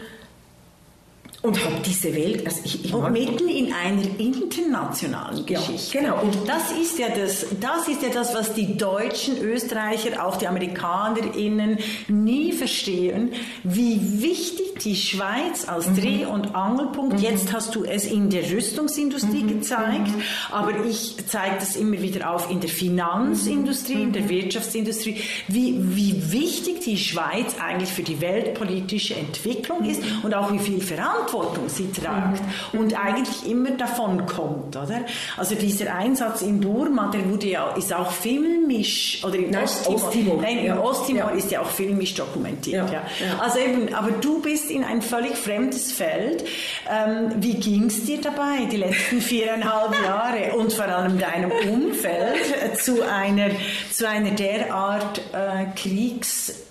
[SPEAKER 5] und habe diese Welt, also ich, ich
[SPEAKER 4] und mitten in einer internationalen Geschichte.
[SPEAKER 5] Ja, genau.
[SPEAKER 4] Und das ist ja das, das ist ja das, was die Deutschen, Österreicher, auch die AmerikanerInnen nie verstehen, wie wichtig die Schweiz als mhm. Dreh- und Angelpunkt. Mhm. Jetzt hast du es in der Rüstungsindustrie mhm. gezeigt, mhm. aber ich zeige das immer wieder auf in der Finanzindustrie, in der mhm. Wirtschaftsindustrie, wie, wie wichtig die Schweiz eigentlich für die weltpolitische Entwicklung ist und auch wie viel Verantwortung Verantwortung sie tragt mhm. und eigentlich immer davon kommt, oder? Also dieser Einsatz in Burma, der wurde ja, ist auch filmisch, oder in Osttimor, Osttimor. Nein, in ja. Osttimor ist ja auch filmisch dokumentiert, ja. ja. Also eben, aber du bist in ein völlig fremdes Feld. Ähm, wie ging es dir dabei, die letzten viereinhalb Jahre und vor allem deinem Umfeld zu einer, zu einer derart äh,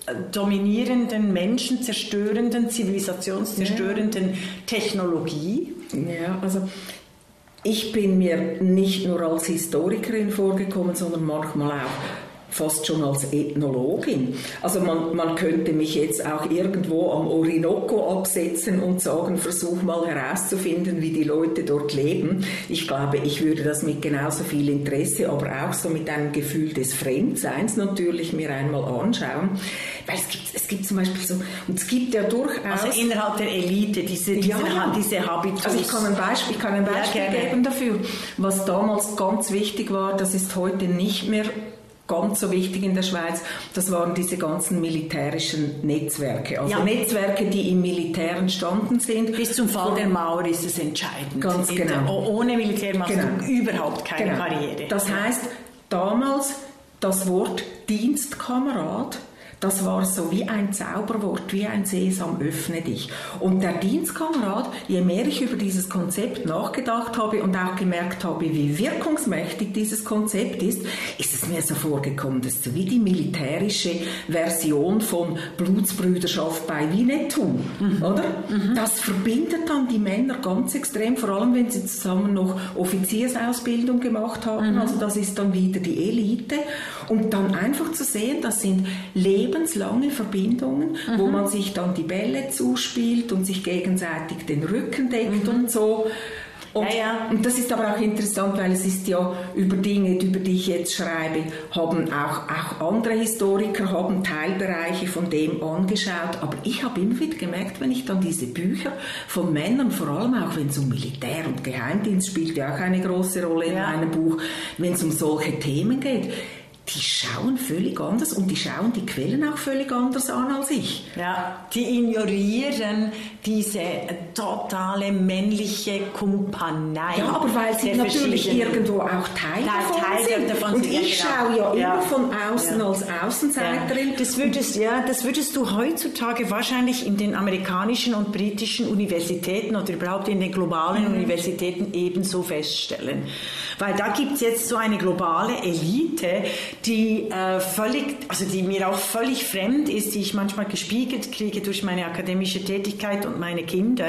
[SPEAKER 4] kriegsdominierenden, menschenzerstörenden, zivilisationszerstörenden Technologie?
[SPEAKER 5] Ja, also ich bin mir nicht nur als Historikerin vorgekommen, sondern manchmal auch fast schon als Ethnologin. Also man, man könnte mich jetzt auch irgendwo am Orinoco absetzen und sagen, versuch mal herauszufinden, wie die Leute dort leben. Ich glaube, ich würde das mit genauso viel Interesse, aber auch so mit einem Gefühl des Fremdseins natürlich mir einmal anschauen. Weil es gibt, es gibt zum Beispiel so, und es gibt ja durchaus...
[SPEAKER 4] Also innerhalb der Elite, diese, diese, ja, diese Habitus.
[SPEAKER 5] Also ich kann ein Beispiel, ich kann ein Beispiel ja, geben dafür. Was damals ganz wichtig war, das ist heute nicht mehr ganz so wichtig in der Schweiz, das waren diese ganzen militärischen Netzwerke. Also ja. Netzwerke, die im Militär entstanden sind.
[SPEAKER 4] Bis zum Fall der Mauer ist es entscheidend.
[SPEAKER 5] Ganz genau.
[SPEAKER 4] ohne Militär machst genau. du überhaupt keine genau. Karriere.
[SPEAKER 5] Das heißt, damals das Wort Dienstkamerad das war so wie ein Zauberwort, wie ein Sesam, öffne dich. Und der Dienstkamerad, je mehr ich über dieses Konzept nachgedacht habe und auch gemerkt habe, wie wirkungsmächtig dieses Konzept ist, ist es mir so vorgekommen, dass so wie die militärische Version von Blutsbrüderschaft bei Winnetou, mhm. oder? Mhm. Das verbindet dann die Männer ganz extrem, vor allem wenn sie zusammen noch Offiziersausbildung gemacht haben. Mhm. Also das ist dann wieder die Elite. Und dann einfach zu sehen, das sind Leben lebenslange Verbindungen, mhm. wo man sich dann die Bälle zuspielt und sich gegenseitig den Rücken deckt mhm. und so. Und, ja, ja. und, das ist aber auch interessant, weil es ist ja über Dinge, über die ich jetzt schreibe, haben auch, auch andere Historiker haben Teilbereiche von dem angeschaut. Aber ich habe immer wieder gemerkt, wenn ich dann diese Bücher von Männern, vor allem auch wenn es um Militär und Geheimdienst spielt ja auch eine große Rolle in meinem Buch, wenn es um solche Themen geht, die schauen völlig anders und die schauen die Quellen auch völlig anders an als ich.
[SPEAKER 4] Ja, die ignorieren diese totale männliche Kumpanei.
[SPEAKER 5] Ja, aber weil sie natürlich irgendwo auch Teil davon Teil sind. Davon und ich genau. schaue ja, ja, immer von außen ja. als Außenseiterin.
[SPEAKER 4] Ja. Das, würdest, ja, das würdest du heutzutage wahrscheinlich in den amerikanischen und britischen Universitäten oder überhaupt in den globalen mhm. Universitäten ebenso feststellen. Weil da gibt es jetzt so eine globale Elite, die äh, völlig, also die mir auch völlig fremd ist, die ich manchmal gespiegelt kriege durch meine akademische Tätigkeit und meine Kinder.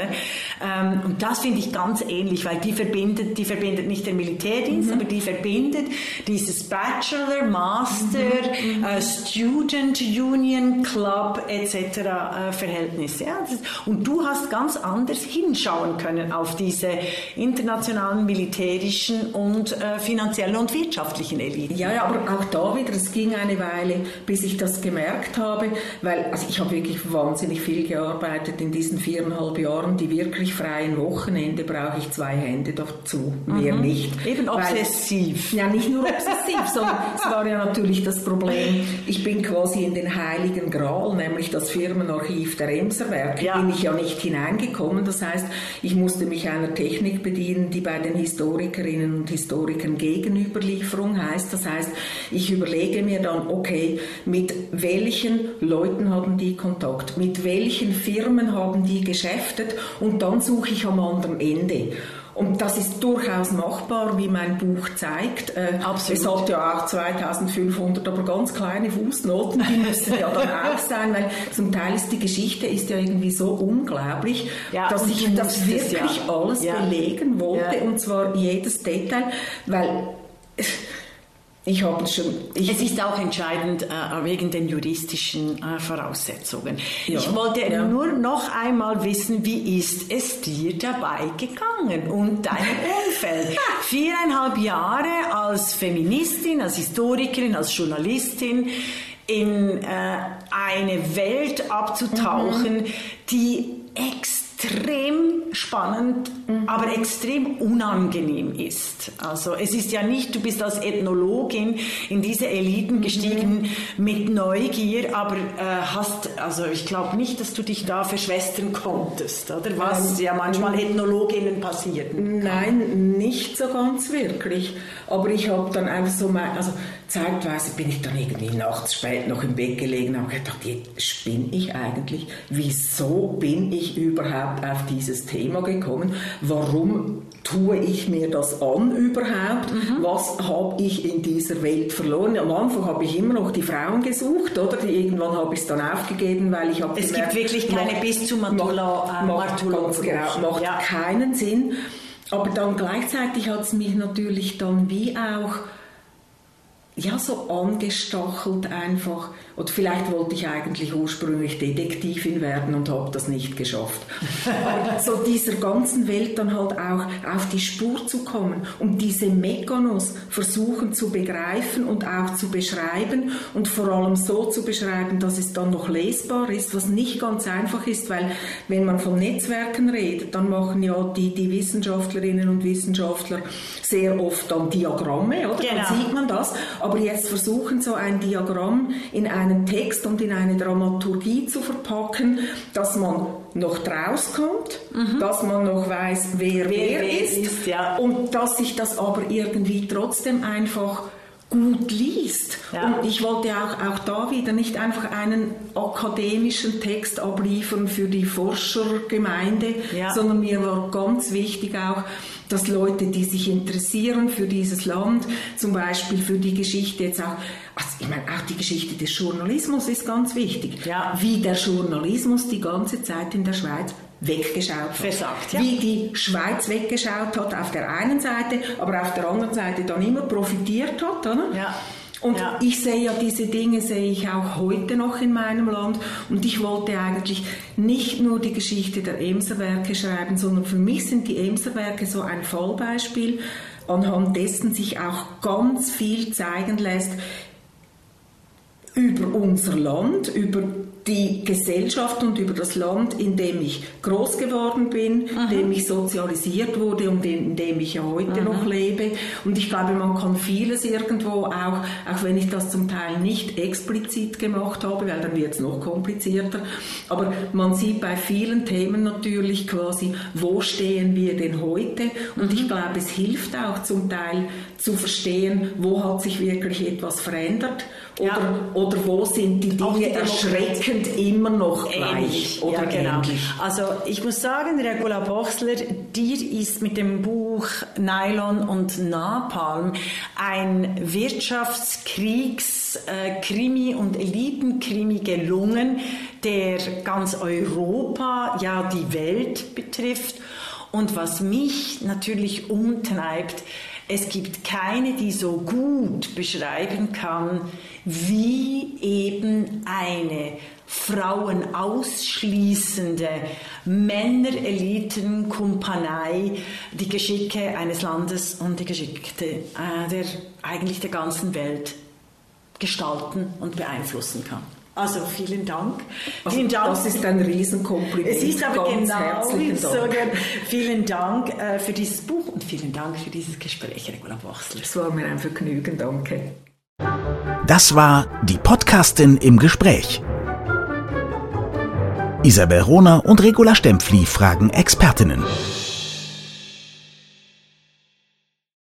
[SPEAKER 4] Ähm, und das finde ich ganz ähnlich, weil die verbindet, die verbindet nicht den Militärdienst, mhm. aber die verbindet dieses Bachelor, Master, mhm. äh, Student Union Club etc. Äh, Verhältnis. Ja? Und du hast ganz anders hinschauen können auf diese internationalen militärischen und äh, finanziellen und wirtschaftlichen Eliten.
[SPEAKER 5] Ja, ja, aber auch da wieder, es ging eine Weile, bis ich das gemerkt habe, weil also ich habe wirklich wahnsinnig viel gearbeitet in diesen viereinhalb Jahren. Die wirklich freien Wochenende brauche ich zwei Hände dazu, mehr mhm. nicht.
[SPEAKER 4] Eben obsessiv.
[SPEAKER 5] Weil, ja, nicht nur obsessiv, sondern es war ja natürlich das Problem, ich bin quasi in den heiligen Gral, nämlich das Firmenarchiv der Emserwerke, ja. bin ich ja nicht hineingekommen. Das heißt, ich musste mich einer Technik bedienen, die bei den Historikerinnen und Historikern Gegenüberlieferung heißt. Das heißt, ich überlege mir dann, okay, mit welchen Leuten haben die Kontakt, mit welchen Firmen haben die geschäftet und dann suche ich am anderen Ende. Und das ist durchaus machbar, wie mein Buch zeigt. Äh, Absolut. Es hat ja auch 2500, aber ganz kleine Fußnoten, die müssen ja dann auch sein, weil zum Teil ist die Geschichte ist ja irgendwie so unglaublich, ja, dass ich das wirklich ja. alles ja. belegen wollte, und zwar jedes Detail, weil ich habe schon.
[SPEAKER 4] Ich es ist auch entscheidend äh, wegen den juristischen äh, Voraussetzungen. Ja, ich wollte ja. nur noch einmal wissen, wie ist es dir dabei gegangen und deinem Umfeld? Viereinhalb Jahre als Feministin, als Historikerin, als Journalistin in äh, eine Welt abzutauchen, mhm. die extrem extrem spannend, mhm. aber extrem unangenehm ist. Also es ist ja nicht, du bist als Ethnologin in diese Eliten gestiegen mhm. mit Neugier, aber äh, hast, also ich glaube nicht, dass du dich da verschwestern konntest, oder was ähm, ja manchmal Ethnologinnen passiert.
[SPEAKER 5] Nein, nicht so ganz wirklich. Aber ich habe dann einfach so mein, also zeitweise bin ich dann irgendwie nachts spät noch im Bett gelegen und habe gedacht, jetzt spinne ich eigentlich? Wieso bin ich überhaupt auf dieses Thema gekommen? Warum tue ich mir das an überhaupt? Mhm. Was habe ich in dieser Welt verloren? Am Anfang habe ich immer noch die Frauen gesucht, oder? Die, irgendwann habe ich es dann aufgegeben, weil ich habe
[SPEAKER 4] Es gemerkt, gibt wirklich keine macht, bis zu Matula,
[SPEAKER 5] äh, macht, ganz genau, macht ja. keinen Sinn. Aber dann gleichzeitig hat es mich natürlich dann wie auch ja, so angestachelt einfach. Oder vielleicht wollte ich eigentlich ursprünglich Detektivin werden und habe das nicht geschafft. so dieser ganzen Welt dann halt auch auf die Spur zu kommen und diese Mechanos versuchen zu begreifen und auch zu beschreiben und vor allem so zu beschreiben, dass es dann noch lesbar ist, was nicht ganz einfach ist, weil wenn man von Netzwerken redet, dann machen ja die, die Wissenschaftlerinnen und Wissenschaftler sehr oft dann Diagramme, oder? Genau. Dann sieht man das aber jetzt versuchen, so ein Diagramm in einen Text und in eine Dramaturgie zu verpacken, dass man noch draus kommt, mhm. dass man noch weiß, wer wer, wer ist, ist ja. und dass sich das aber irgendwie trotzdem einfach gut liest. Ja. Und ich wollte auch, auch da wieder nicht einfach einen akademischen Text abliefern für die Forschergemeinde, ja. sondern mir war ganz wichtig auch, dass Leute, die sich interessieren für dieses Land, zum Beispiel für die Geschichte jetzt auch, also ich meine, auch die Geschichte des Journalismus ist ganz wichtig. Ja. Wie der Journalismus die ganze Zeit in der Schweiz weggeschaut hat.
[SPEAKER 4] Versagt, ja.
[SPEAKER 5] Wie die Schweiz weggeschaut hat auf der einen Seite, aber auf der anderen Seite dann immer profitiert hat. Oder? Ja. Und ja. ich sehe ja diese Dinge, sehe ich auch heute noch in meinem Land. Und ich wollte eigentlich nicht nur die Geschichte der Emserwerke schreiben, sondern für mich sind die Emserwerke so ein Fallbeispiel, anhand dessen sich auch ganz viel zeigen lässt über unser Land, über die Gesellschaft und über das Land, in dem ich groß geworden bin, mhm. in dem ich sozialisiert wurde und in, dem ich ja heute mhm. noch lebe. Und ich glaube, man kann vieles irgendwo auch, auch wenn ich das zum Teil nicht explizit gemacht habe, weil dann wird es noch komplizierter, aber man sieht bei vielen Themen natürlich quasi, wo stehen wir denn heute? Und mhm. ich glaube, es hilft auch zum Teil zu verstehen, wo hat sich wirklich etwas verändert oder, ja. oder wo sind die Dinge erschreckend wirkend immer noch gleich
[SPEAKER 4] ähnlich.
[SPEAKER 5] oder
[SPEAKER 4] ja, genau.
[SPEAKER 5] ähnlich.
[SPEAKER 4] Also ich muss sagen, Regula Bochsler, dir ist mit dem Buch Nylon und Napalm ein Wirtschaftskriegs äh, Krimi und Elitenkrimi gelungen, der ganz Europa, ja die Welt betrifft. Und was mich natürlich umtreibt, es gibt keine, die so gut beschreiben kann, wie eben eine Frauen ausschließende Männerelitenkumpanei die Geschicke eines Landes und die Geschicke äh, der eigentlich der ganzen Welt gestalten und beeinflussen kann. Also vielen Dank.
[SPEAKER 5] Also
[SPEAKER 4] vielen Dank.
[SPEAKER 5] Das ist ein Riesenkompliment.
[SPEAKER 4] Es ist aber
[SPEAKER 5] Ganz
[SPEAKER 4] genau sogar. Vielen Dank äh, für dieses Buch und vielen Dank für dieses Gespräch, Regula Bochsler.
[SPEAKER 5] Es war mir ein Vergnügen, danke.
[SPEAKER 1] Das war die Podcastin im Gespräch. Isabel Rohner und Regula Stempfli fragen Expertinnen.